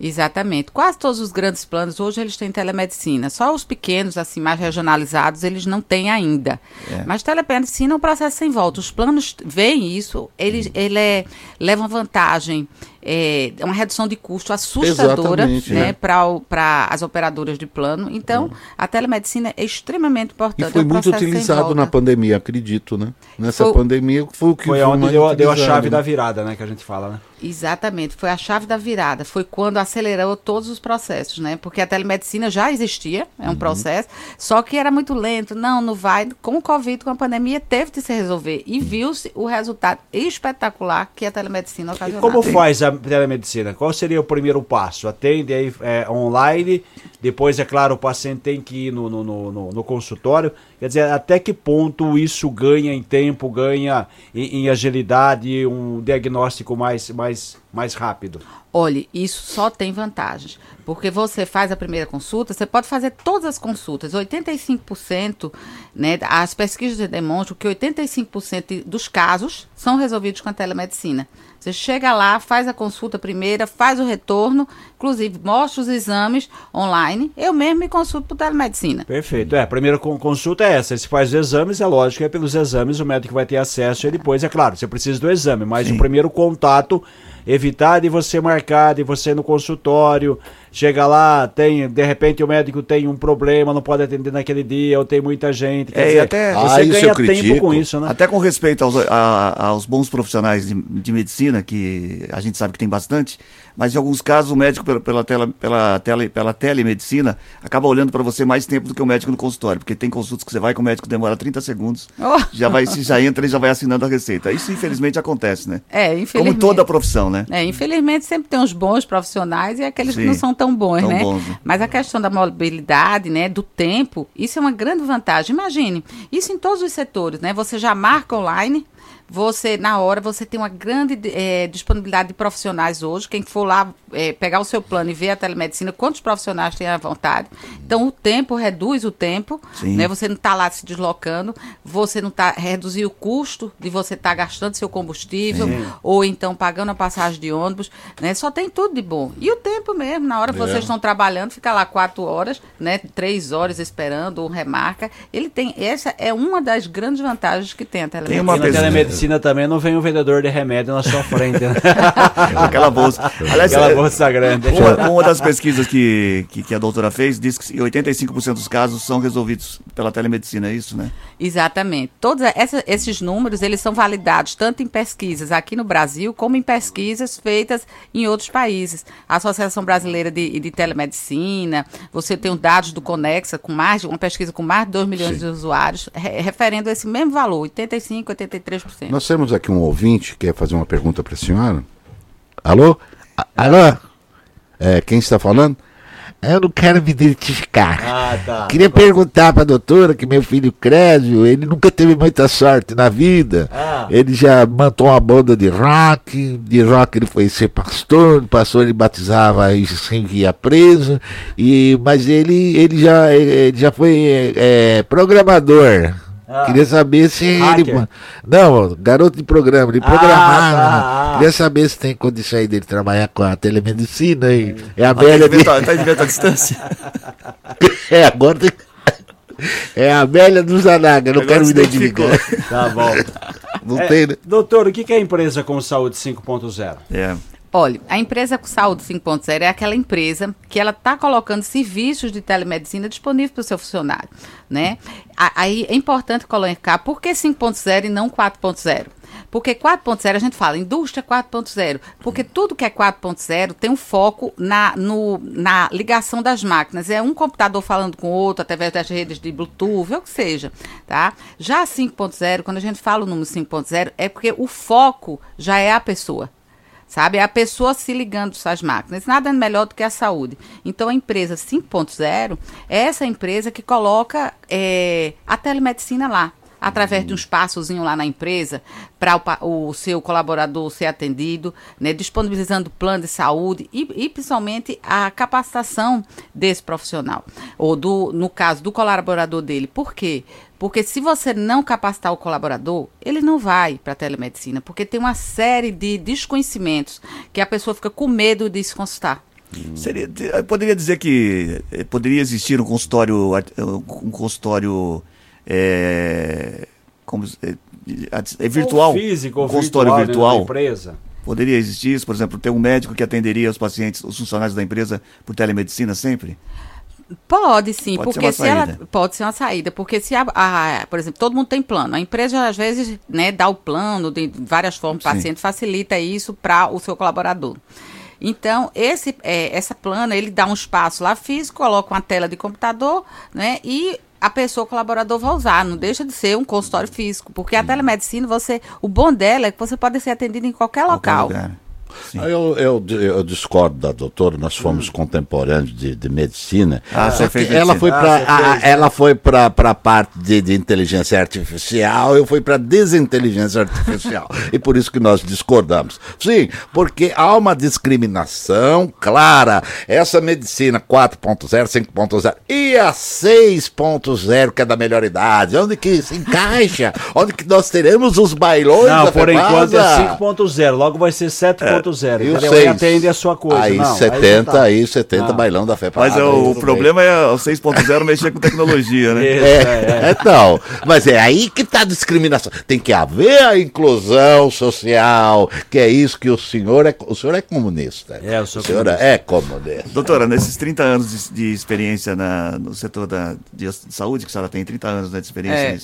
Exatamente. Quase todos os grandes planos hoje eles têm telemedicina. Só os pequenos, assim, mais regionalizados, eles não têm ainda. É. Mas telemedicina é um processo sem volta. Os planos veem isso, eles, ele é, levam vantagem é, uma redução de custo assustadora né, para as operadoras de plano. Então, a telemedicina é extremamente importante. E foi é um muito utilizado na pandemia, acredito, né? Nessa foi, pandemia foi o que foi, foi onde deu, deu, a chave da virada, né, que a gente fala, né? Exatamente, foi a chave da virada. Foi quando acelerou todos os processos, né? Porque a telemedicina já existia, é um uhum. processo, só que era muito lento. Não, não vai. Com o Covid, com a pandemia, teve de se resolver. E uhum. viu-se o resultado espetacular que a telemedicina ocasionou. E como faz a telemedicina? Qual seria o primeiro passo? Atende aí é, online, depois, é claro, o paciente tem que ir no, no, no, no, consultório. Quer dizer, até que ponto isso ganha em tempo, ganha em, em agilidade, um diagnóstico mais, mais, mais rápido? Olhe, isso só tem vantagens. Porque você faz a primeira consulta, você pode fazer todas as consultas. 85%, né, as pesquisas demonstram que 85% dos casos são resolvidos com a telemedicina. Você chega lá, faz a consulta primeira, faz o retorno, inclusive mostra os exames online. Eu mesmo me consulto por telemedicina. Perfeito. É, a primeira consulta é essa. Se faz os exames, é lógico que é pelos exames o médico vai ter acesso e depois, é claro, você precisa do exame, mas Sim. o primeiro contato evitar de você marcar, de você ir no consultório, chega lá, tem, de repente o médico tem um problema, não pode atender naquele dia, ou tem muita gente. Quer é, dizer, até, você ah, ganha tempo com isso, né? Até com respeito aos, a, aos bons profissionais de, de, medicina, que a gente sabe que tem bastante, mas em alguns casos o médico pela, pela, tela, pela, tele, pela telemedicina acaba olhando para você mais tempo do que o médico no consultório, porque tem consultas que você vai com o médico demora 30 segundos, oh. já vai, se já entra e já vai assinando a receita. Isso infelizmente acontece, né? É, infelizmente. Como toda profissão, né? É, infelizmente sempre tem os bons profissionais e aqueles Sim. que não são tão bons, tão né? Bons, né? Mas a questão da mobilidade, né, do tempo, isso é uma grande vantagem. Imagine, isso em todos os setores, né? Você já marca online, você, na hora, você tem uma grande é, disponibilidade de profissionais hoje. Quem for lá é, pegar o seu plano e ver a telemedicina, quantos profissionais tem à vontade. Então, o tempo reduz o tempo, né? Você não está lá se deslocando, você não está reduzir o custo de você estar tá gastando seu combustível Sim. ou então pagando a passagem de ônibus, né? Só tem tudo de bom. E o tempo mesmo, na hora que é. vocês estão trabalhando, fica lá quatro horas, né? Três horas esperando ou remarca. Ele tem, essa é uma das grandes vantagens que tem a telemedicina. Tem uma pesquisa... telemedicina também não vem um vendedor de remédio na sua frente. Né? Aquela bolsa. Aliás, Aquela é, bolsa grande. Uma, uma das pesquisas que, que, que, a doutora fez diz que 85% dos casos são resolvidos pela telemedicina, é isso, né? Exatamente. Todos essa, esses números, eles são validados tanto em pesquisas aqui no Brasil, como em pesquisas feitas em outros países. A Associação Brasileira de, de Telemedicina, você tem os dados do Conexa, com mais, uma pesquisa com mais de 2 milhões Sim. de usuários, re, referendo esse mesmo valor, 85%, 83%. Nós temos aqui um ouvinte que quer fazer uma pergunta para a senhora. Alô? A alô? É, quem está falando? Eu não quero me identificar. Ah, tá. Queria perguntar para a doutora que meu filho Crésio, ele nunca teve muita sorte na vida. Ah. Ele já montou uma banda de rock, de rock ele foi ser pastor, pastor ele batizava e sem que ia preso, e, mas ele, ele, já, ele já foi é, programador. Ah. Queria saber se ele. Não, garoto de programa, de programar. Ah, tá, ah. Queria saber se tem condição aí dele trabalhar com a telemedicina. E é a velha. Tá, de... tá a distância? é, agora tem. É a velha dos Zanaga, não quero me identificar. Tá bom. Não é, tem, né? Doutor, o que é a empresa com saúde 5.0? É. Olha, a empresa Saúde 5.0 é aquela empresa que ela está colocando serviços de telemedicina disponíveis para o seu funcionário, né? Aí é importante colocar por que 5.0 e não 4.0? Porque 4.0 a gente fala indústria 4.0, porque tudo que é 4.0 tem um foco na, no, na ligação das máquinas. É um computador falando com o outro através das redes de Bluetooth, ou o que seja, tá? Já 5.0, quando a gente fala o número 5.0, é porque o foco já é a pessoa sabe? É a pessoa se ligando às máquinas. Nada melhor do que a saúde. Então, a empresa 5.0 é essa empresa que coloca é, a telemedicina lá. Através de um espaçozinho lá na empresa, para o, o, seu colaborador ser atendido, né, disponibilizando plano de saúde e, e, principalmente a capacitação desse profissional, ou do, no caso do colaborador dele. Por quê? Porque se você não capacitar o colaborador, ele não vai para a telemedicina, porque tem uma série de desconhecimentos que a pessoa fica com medo de se consultar. Seria, poderia dizer que eh, poderia existir um consultório, um consultório é, como, é, é virtual, físico, um consultório virtual, empresa. Poderia existir isso, por exemplo, ter um médico que atenderia os pacientes, os funcionários da empresa por telemedicina sempre? Pode sim, pode porque se ela pode ser uma saída, porque se a, a, por exemplo, todo mundo tem plano, a empresa às vezes, né, dá o plano de várias formas, o paciente facilita isso para o seu colaborador. Então, esse é, essa plana, ele dá um espaço lá físico, coloca uma tela de computador, né, e a pessoa o colaborador vai usar, não deixa de ser um consultório físico, porque a telemedicina, você, o bom dela é que você pode ser atendido em qualquer, qualquer local. Lugar. Eu, eu, eu, discordo da doutora, nós fomos hum. contemporâneos de, de medicina. Ah, você fez ela, foi pra, ah, ela foi para a parte de, de, inteligência artificial, eu fui para desinteligência artificial. e por isso que nós discordamos. Sim, porque há uma discriminação clara. Essa medicina 4.0, 5.0 e a 6.0, que é da melhor idade, onde que se encaixa? onde que nós teremos os bailões Não, por enquanto é 5.0, logo vai ser 7.0. 4.0, entendeu? Aí atende a sua coisa. Aí não, 70, tá. aí, 70 não. bailão da fé Mas é, o, problema bem. é o 6.0 mexer com tecnologia, né? Isso, é, é, é. Então, mas é aí que tá a discriminação. Tem que haver a inclusão social, que é isso que o senhor é, o senhor é comunista. É, o senhor, o senhor é comunista. Doutora, nesses 30 anos de, de experiência na, no setor da, de, saúde, que a senhora tem 30 anos né, de experiência é.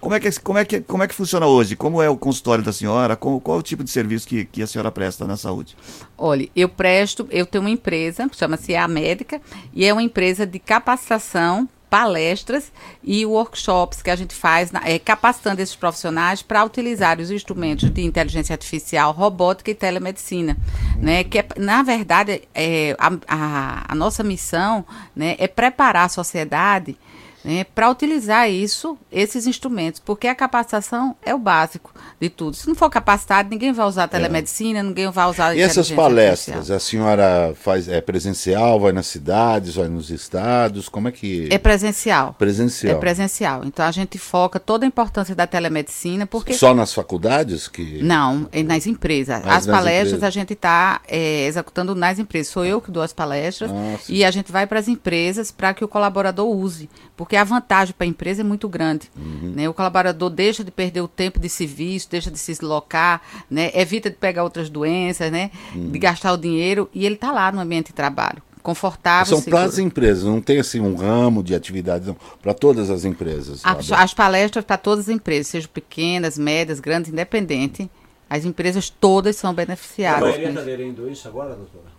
Como é, que, como, é que, como é que funciona hoje? Como é o consultório da senhora? Qual, qual é o tipo de serviço que, que a senhora presta na saúde? Olha, eu presto, eu tenho uma empresa, chama-se A Médica, e é uma empresa de capacitação palestras e workshops que a gente faz, é, capacitando esses profissionais para utilizar os instrumentos de inteligência artificial, robótica e telemedicina, né? Que é, na verdade é, a, a, a, nossa missão, né, é preparar a sociedade né, para utilizar isso, esses instrumentos, porque a capacitação é o básico de tudo. Se não for capacitado, ninguém vai usar a telemedicina, é. ninguém vai usar a E essas palestras, artificial. a senhora faz é presencial, vai nas cidades, vai nos estados, como é que É presencial. Presencial. É presencial. Então a gente foca toda a importância da telemedicina, porque Só nas faculdades que Não, é nas empresas. Mas as nas palestras empresas. a gente está é, executando nas empresas. Sou eu que dou as palestras Nossa. e a gente vai para as empresas para que o colaborador use, porque a vantagem para a empresa é muito grande. Uhum. Né? O colaborador deixa de perder o tempo de serviço, deixa de se deslocar, né? evita de pegar outras doenças, né? Uhum. de gastar o dinheiro, e ele está lá no ambiente de trabalho. Confortável. São para as empresas, não tem assim um ramo de atividades, para todas as empresas. As, as palestras para todas as empresas, sejam pequenas, médias, grandes, independente. As empresas todas são beneficiadas. Você está aderindo isso agora, doutora?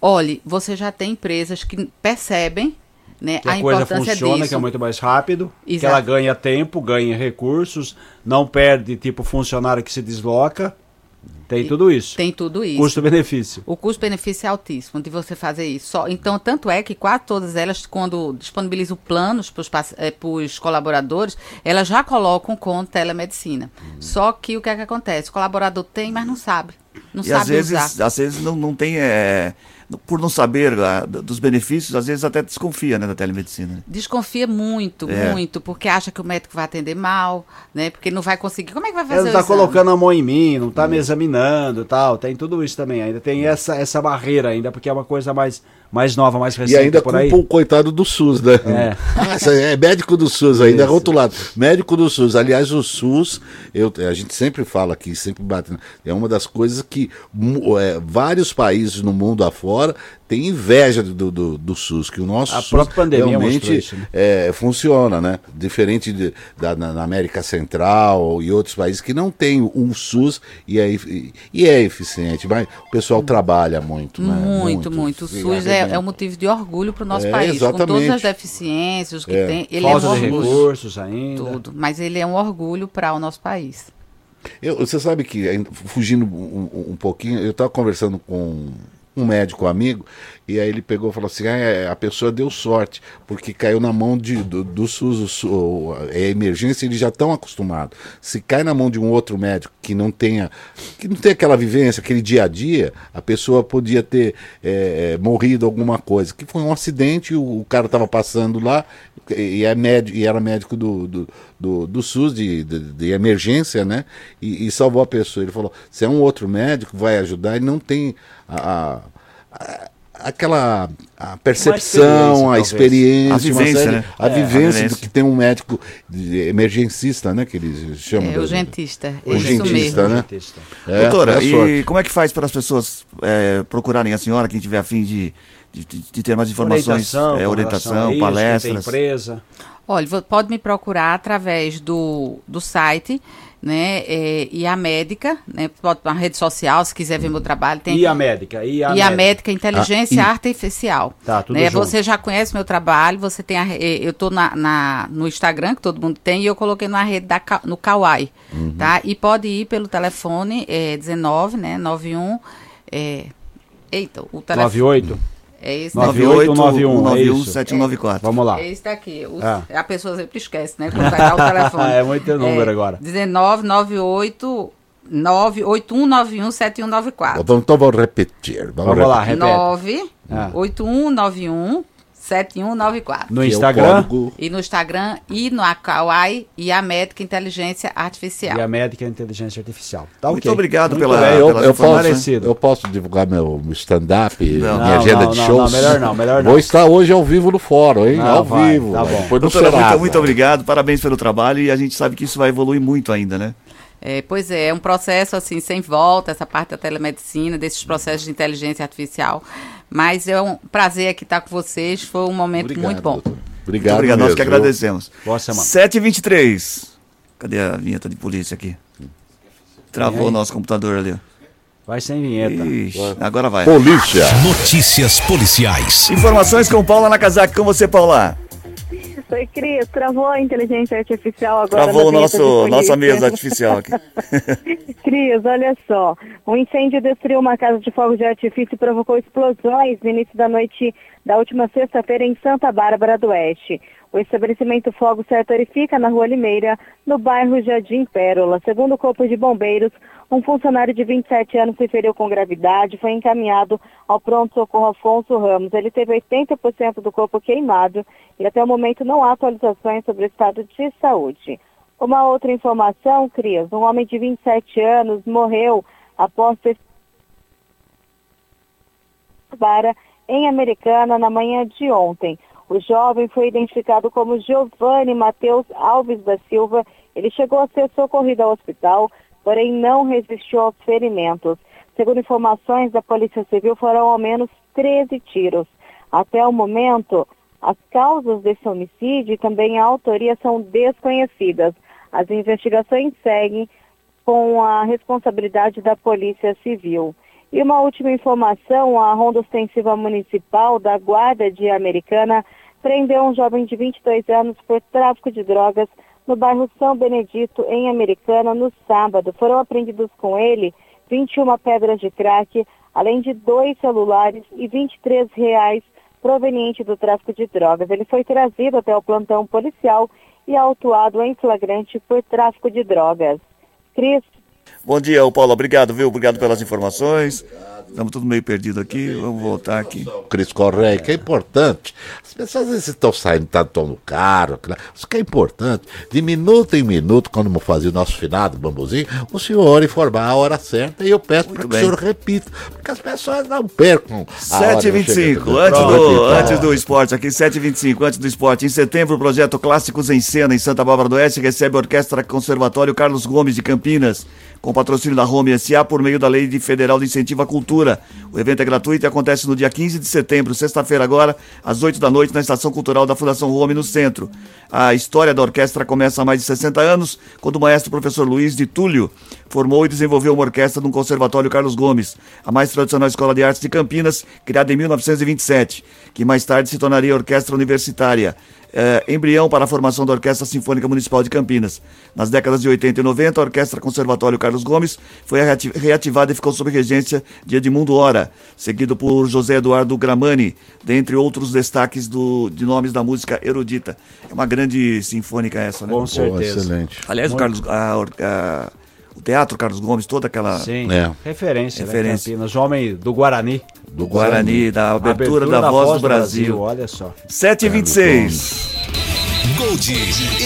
Olhe, você já tem empresas que percebem né? Que a, a coisa funciona, disso. que é muito mais rápido, Exato. que ela ganha tempo, ganha recursos, não perde tipo funcionário que se desloca. Tem e, tudo isso. Tem tudo isso. Custo-benefício. O custo-benefício é altíssimo de você fazer isso. Só, então, tanto é que quase todas elas, quando disponibilizam planos para os é, colaboradores, elas já colocam com telemedicina. Hum. Só que o que é que acontece? O colaborador tem, mas não sabe. Não e sabe às vezes, usar. Às vezes não, não tem. É por não saber uh, dos benefícios, às vezes até desconfia né, da telemedicina. Desconfia muito, é. muito, porque acha que o médico vai atender mal, né? Porque não vai conseguir. Como é que vai fazer Ele está colocando a mão em mim, não está me examinando tal. Tem tudo isso também. Ainda tem essa, essa barreira ainda, porque é uma coisa mais mais nova, mais recente. E ainda por aí. o coitado do SUS, né? É. Ah, é médico do SUS ainda, é rotulado. Médico do SUS. Aliás, o SUS, eu, a gente sempre fala aqui, sempre bate, né? é uma das coisas que é, vários países no mundo afora tem inveja do, do, do, SUS, que o nosso a SUS realmente isso, né? é, funciona, né? Diferente de, da, na América Central e outros países que não tem um SUS e é, e é eficiente, mas o pessoal trabalha muito, né? Muito, muito. muito. O SUS é, é um motivo de orgulho para o nosso é, país, exatamente. com todas as deficiências que é. tem. Ele Falta é um de recursos ainda. Tudo, mas ele é um orgulho para o nosso país. Eu, você sabe que, fugindo um, um pouquinho, eu estava conversando com um médico amigo, e aí ele pegou e falou assim: ah, é, a pessoa deu sorte, porque caiu na mão de, do, do SUS, o, a emergência, eles já estão acostumados. Se cai na mão de um outro médico que não tenha, que não tem aquela vivência, aquele dia a dia, a pessoa podia ter é, é morrido alguma coisa. Que foi um acidente, o, o cara estava passando lá, e, é médico, e era médico do, do, do, do SUS de, de, de, emergência, né? E, e salvou a pessoa. Ele falou: se é um outro médico, vai ajudar, ele não tem a, a, aquela a percepção, a experiência, a vivência, série, né? a, é, vivência a vivência do que tem um médico emergencista, né? Que eles chamam. É, urgentista. O urgentista, né? É, Doutora, e como é que faz para as pessoas é, procurarem a senhora, quem tiver afim de, de, de ter mais informações, orientação, é, orientação isso, palestras? empresa. Olha, pode me procurar através do, do site né? É, e a médica, né? Pode na rede social, se quiser ver meu trabalho. Tem, e a médica? E a, e médica. a médica Inteligência ah, Artificial. Tá, tudo né? Você já conhece meu trabalho, você tem a, é, eu estou na, na, no Instagram, que todo mundo tem, e eu coloquei na rede da, no Kawaii, uhum. tá? E pode ir pelo telefone é, 19, né? 91, é, eita, o telefone... 98? É esse 9891 7194. Vamos lá. É esse daqui. O, ah. A pessoa sempre esquece, né? Quando vai dar o telefone. é muito número é, agora. 1998 981917194. Então, então vamos repetir. Vamos, vamos lá, repete. 98191 7194. No é Instagram? e no Instagram e no Akawai e a Médica Inteligência Artificial. E a Médica Inteligência Artificial. Tá, Muito okay. obrigado Muito pela, bem. Eu, eu, posso, eu posso divulgar meu stand-up, minha não, agenda não, de não, shows? Não, melhor não, melhor não. Vou estar hoje ao vivo no fórum, hein? ao vai, vivo. Tá bom. Doutora, muito, muito obrigado, parabéns pelo trabalho e a gente sabe que isso vai evoluir muito ainda, né? É, pois é, é um processo assim sem volta, essa parte da telemedicina, desses processos de inteligência artificial. Mas é um prazer aqui estar com vocês, foi um momento Obrigado, muito bom. Doutor. Obrigado, muito obrigado. Nós que agradecemos. Boa semana. 7h23. Cadê a vinheta de polícia aqui? Travou o nosso computador ali. Vai sem vinheta. Ixi, agora vai. Polícia. Notícias policiais. Informações com Paula Nakazaki. Com você, Paula. Oi, Cris. Travou a inteligência artificial agora. Travou o nosso, nossa mesa artificial aqui. Cris, olha só. Um incêndio destruiu uma casa de fogo de artifício e provocou explosões no início da noite da última sexta-feira em Santa Bárbara do Oeste. O estabelecimento Fogo Setor fica na Rua Limeira, no bairro Jardim Pérola. Segundo o Corpo de Bombeiros, um funcionário de 27 anos se feriu com gravidade, foi encaminhado ao pronto-socorro Afonso Ramos. Ele teve 80% do corpo queimado e até o momento não há atualizações sobre o estado de saúde. Uma outra informação, Cris, um homem de 27 anos morreu após ter em Americana na manhã de ontem. O jovem foi identificado como Giovanni Matheus Alves da Silva. Ele chegou a ser socorrido ao hospital, porém não resistiu aos ferimentos. Segundo informações da Polícia Civil, foram ao menos 13 tiros. Até o momento, as causas desse homicídio e também a autoria são desconhecidas. As investigações seguem com a responsabilidade da Polícia Civil. E uma última informação, a Ronda Ostensiva Municipal da Guarda de Americana prendeu um jovem de 22 anos por tráfico de drogas no bairro São Benedito, em Americana, no sábado. Foram apreendidos com ele 21 pedras de crack, além de dois celulares e 23 reais provenientes do tráfico de drogas. Ele foi trazido até o plantão policial e autuado em flagrante por tráfico de drogas. Cris. Bom dia, Paulo. Obrigado, viu? Obrigado pelas informações. Estamos tudo meio perdido aqui, vamos voltar aqui. Cris Correia, que é importante. As pessoas às vezes estão saindo, tá no carro, isso que é importante. De minuto em minuto, quando eu fazia o nosso finado bambuzinho, o senhor informar a hora certa e eu peço para que o senhor repita, porque as pessoas não percam. 7h25, antes, do, antes do esporte, aqui 7h25, antes do esporte. Em setembro, o projeto Clássicos em Cena, em Santa Bárbara do Oeste, recebe a Orquestra Conservatório Carlos Gomes de Campinas com patrocínio da Home S.A. por meio da Lei Federal de Incentivo à Cultura. O evento é gratuito e acontece no dia 15 de setembro, sexta-feira agora, às 8 da noite, na Estação Cultural da Fundação Home, no centro. A história da orquestra começa há mais de 60 anos, quando o maestro professor Luiz de Túlio formou e desenvolveu uma orquestra no Conservatório Carlos Gomes, a mais tradicional escola de artes de Campinas, criada em 1927, que mais tarde se tornaria orquestra universitária é, embrião para a formação da Orquestra Sinfônica Municipal de Campinas. Nas décadas de 80 e 90, a Orquestra Conservatório Carlos Gomes foi reativada e ficou sob regência de Edmundo Hora, seguido por José Eduardo Gramani, dentre outros destaques do, de nomes da música erudita. É uma grande sinfônica essa, né? Com certeza. excelente. Aliás, o Carlos. A, a, o Teatro Carlos Gomes, toda aquela. Sim, é. referência. Né, referência. Campinas, homem do Guarani. Do Guarani, da abertura, abertura da, da, Voz, do Brasil. Brasil. Olha só. 7h26. Gold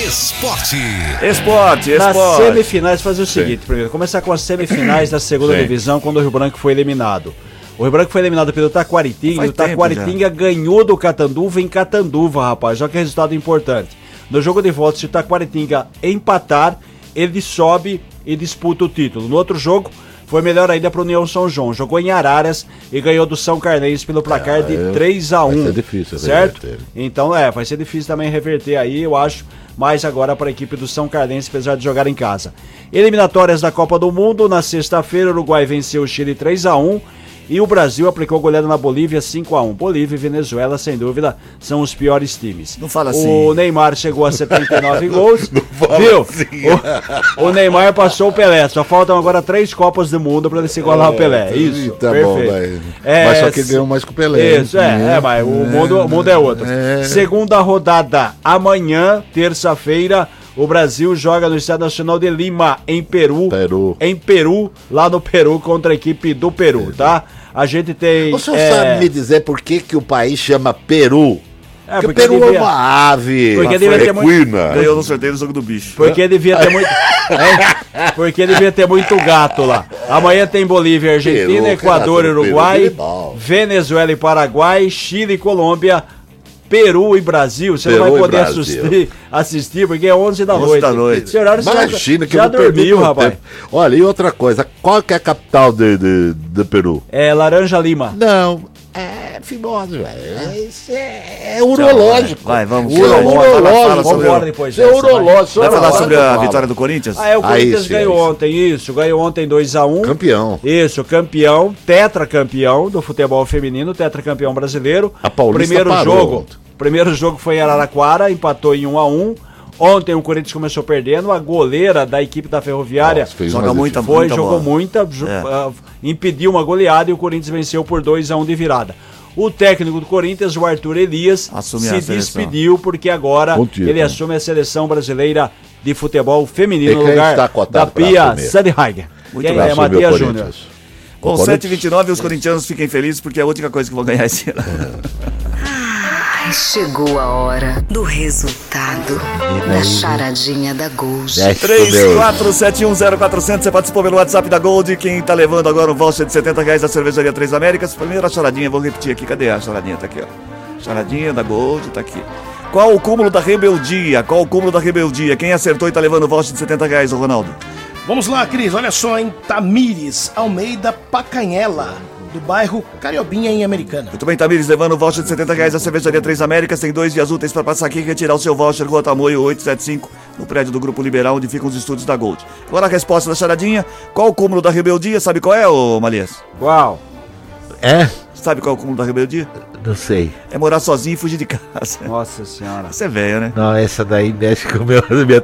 Esporte. Esporte, esporte. Nas semifinais, fazer o seguinte: Sim. primeiro, começar com as semifinais da segunda Sim. divisão, quando o Rio Branco foi eliminado. O Rio Branco foi eliminado pelo Taquaritinga, e o Taquaritinga ganhou do Catanduva em Catanduva, rapaz. Já que é resultado importante. No jogo de volta, se o Taquaritinga empatar, ele sobe e disputa o título. No outro jogo, foi melhor ainda para o União São João. Jogou em Araras e ganhou do São Carnês pelo placar de 3 a 1 Vai ser difícil, certo? Reverter. Então, é, vai ser difícil também reverter aí, eu acho. Mais agora para a equipe do São Carnense, apesar de jogar em casa. Eliminatórias da Copa do Mundo. Na sexta-feira, o Uruguai venceu o Chile 3 a 1 e o Brasil aplicou goleada na Bolívia 5 a 1 Bolívia e Venezuela, sem dúvida, são os piores times. Não fala assim. O Neymar chegou a 79 gols. Não fala viu? Assim. O, o, Neymar passou o Pelé. Só faltam agora três Copas do Mundo para ele se igualar ao é, Pelé. Isso. Tá perfeito. bom. É, mas só que ganhou mais com o Pelé. Isso, é, é, mas o, é, mundo, o mundo é outro. É. Segunda rodada amanhã, terça-feira. O Brasil joga no Estado Nacional de Lima, em Peru. Peru. Em Peru, lá no Peru, contra a equipe do Peru, tá? A gente tem. O senhor é... sabe me dizer por que, que o país chama Peru? É, porque, porque Peru devia... é uma ave. Porque devia ter muito... Ganhou no sorteio do jogo do bicho. Porque devia ter muito. é, porque devia ter muito gato lá. Amanhã tem Bolívia, Argentina, Peru, Equador, Uruguai, Venezuela e Paraguai, Chile e Colômbia. Peru e Brasil, você Peru não vai poder assistir, assistir, porque é 11 da 11 noite. da noite. Esse horário Imagina já, que já eu dormiu, rapaz. Tempo. Olha, e outra coisa, qual que é a capital de, de, de Peru? É Laranja Lima. Não, é velho. É, é, é urológico. Vai, vamos. Urológico. Vamos embora depois. É urológico. Vai falar sobre a vitória do Corinthians? Ah, é, o Corinthians ganhou ontem, isso. Ganhou ontem 2x1. Campeão. Isso, campeão, tetracampeão do futebol feminino, tetracampeão brasileiro. A Paulista Primeiro parou. jogo. Primeiro jogo foi em Araraquara, empatou em 1 a 1 Ontem o Corinthians começou perdendo, a goleira da equipe da Ferroviária Nossa, joga muita, foi, muita jogou bola. muita, é. uh, impediu uma goleada e o Corinthians venceu por 2 a 1 de virada. O técnico do Corinthians, o Arthur Elias, Assume se despediu porque agora ele assume a seleção brasileira de futebol feminino no lugar da Pia Sandheiger. Muito bem. É Matias Júnior. Com 7,29 os corintianos fiquem felizes porque é a única coisa que vão ganhar esse ano. Chegou a hora do resultado da charadinha da Gold. 34710400, você participou pelo WhatsApp da Gold. Quem tá levando agora um voucher de 70 reais da Cervejaria Três Américas. Primeira charadinha, vou repetir aqui. Cadê a charadinha? Tá aqui, ó. Charadinha da Gold, tá aqui. Qual o cúmulo da rebeldia? Qual o cúmulo da rebeldia? Quem acertou e tá levando o voucher de 70 reais, o Ronaldo? Vamos lá, Cris. Olha só, em Tamires, Almeida, Pacanhela do bairro Cariobinha, em Americana. Muito bem, Tamires, levando o voucher de 70 reais da Cervejaria Três Américas. Tem dois dias úteis para passar aqui e retirar o seu voucher Rua Tamoio 875, no prédio do Grupo Liberal, onde ficam os estúdios da Gold. Agora a resposta da charadinha. Qual o cúmulo da rebeldia? Sabe qual é, ô Malias? Qual? É? Sabe qual é o cúmulo da rebeldia? Não sei. É morar sozinho e fugir de casa. Nossa senhora. Você é velho, né? Não, essa daí mexe com meu, minha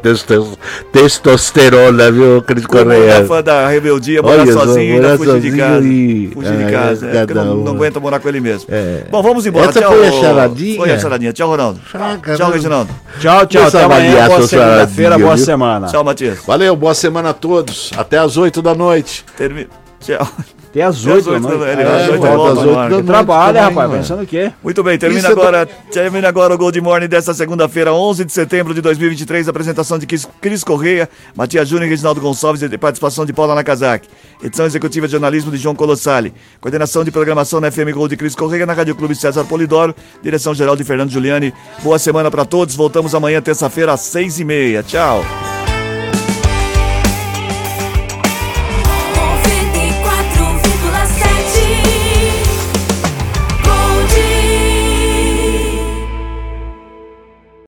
testosterona, viu, Cris Correia? fã da rebeldia, morar Olha, sozinho e fugir de casa. E... Fugir ah, de casa. É, não, não, aguenta morar com ele mesmo. É. Bom, vamos embora. Essa tchau, foi a charadinha? Foi a charadinha. Tchau, Ronaldo. Chaga, tchau, Reginaldo. Tchau, tchau. Até amanhã. Boa segunda-feira, boa semana. Tchau, Matias. Valeu, boa semana a todos. Até às 8 da noite. Termina. Tchau. Até às 8 da noite. Ele é, volta às 8 da noite. Trabalha, rapaz, pensando o quê? Muito bem, termina agora, termina agora o Gold Morning desta segunda-feira, 11 de setembro de 2023, apresentação de Cris Correia, Matias Júnior e Reginaldo Gonçalves e participação de Paula Nakazaki. Edição executiva de jornalismo de João Colossali. Coordenação de programação na FM Gold de Cris Correia, na Rádio Clube César Polidoro. Direção geral de Fernando Giuliani. Boa semana para todos. Voltamos amanhã, terça-feira, às seis e meia. Tchau.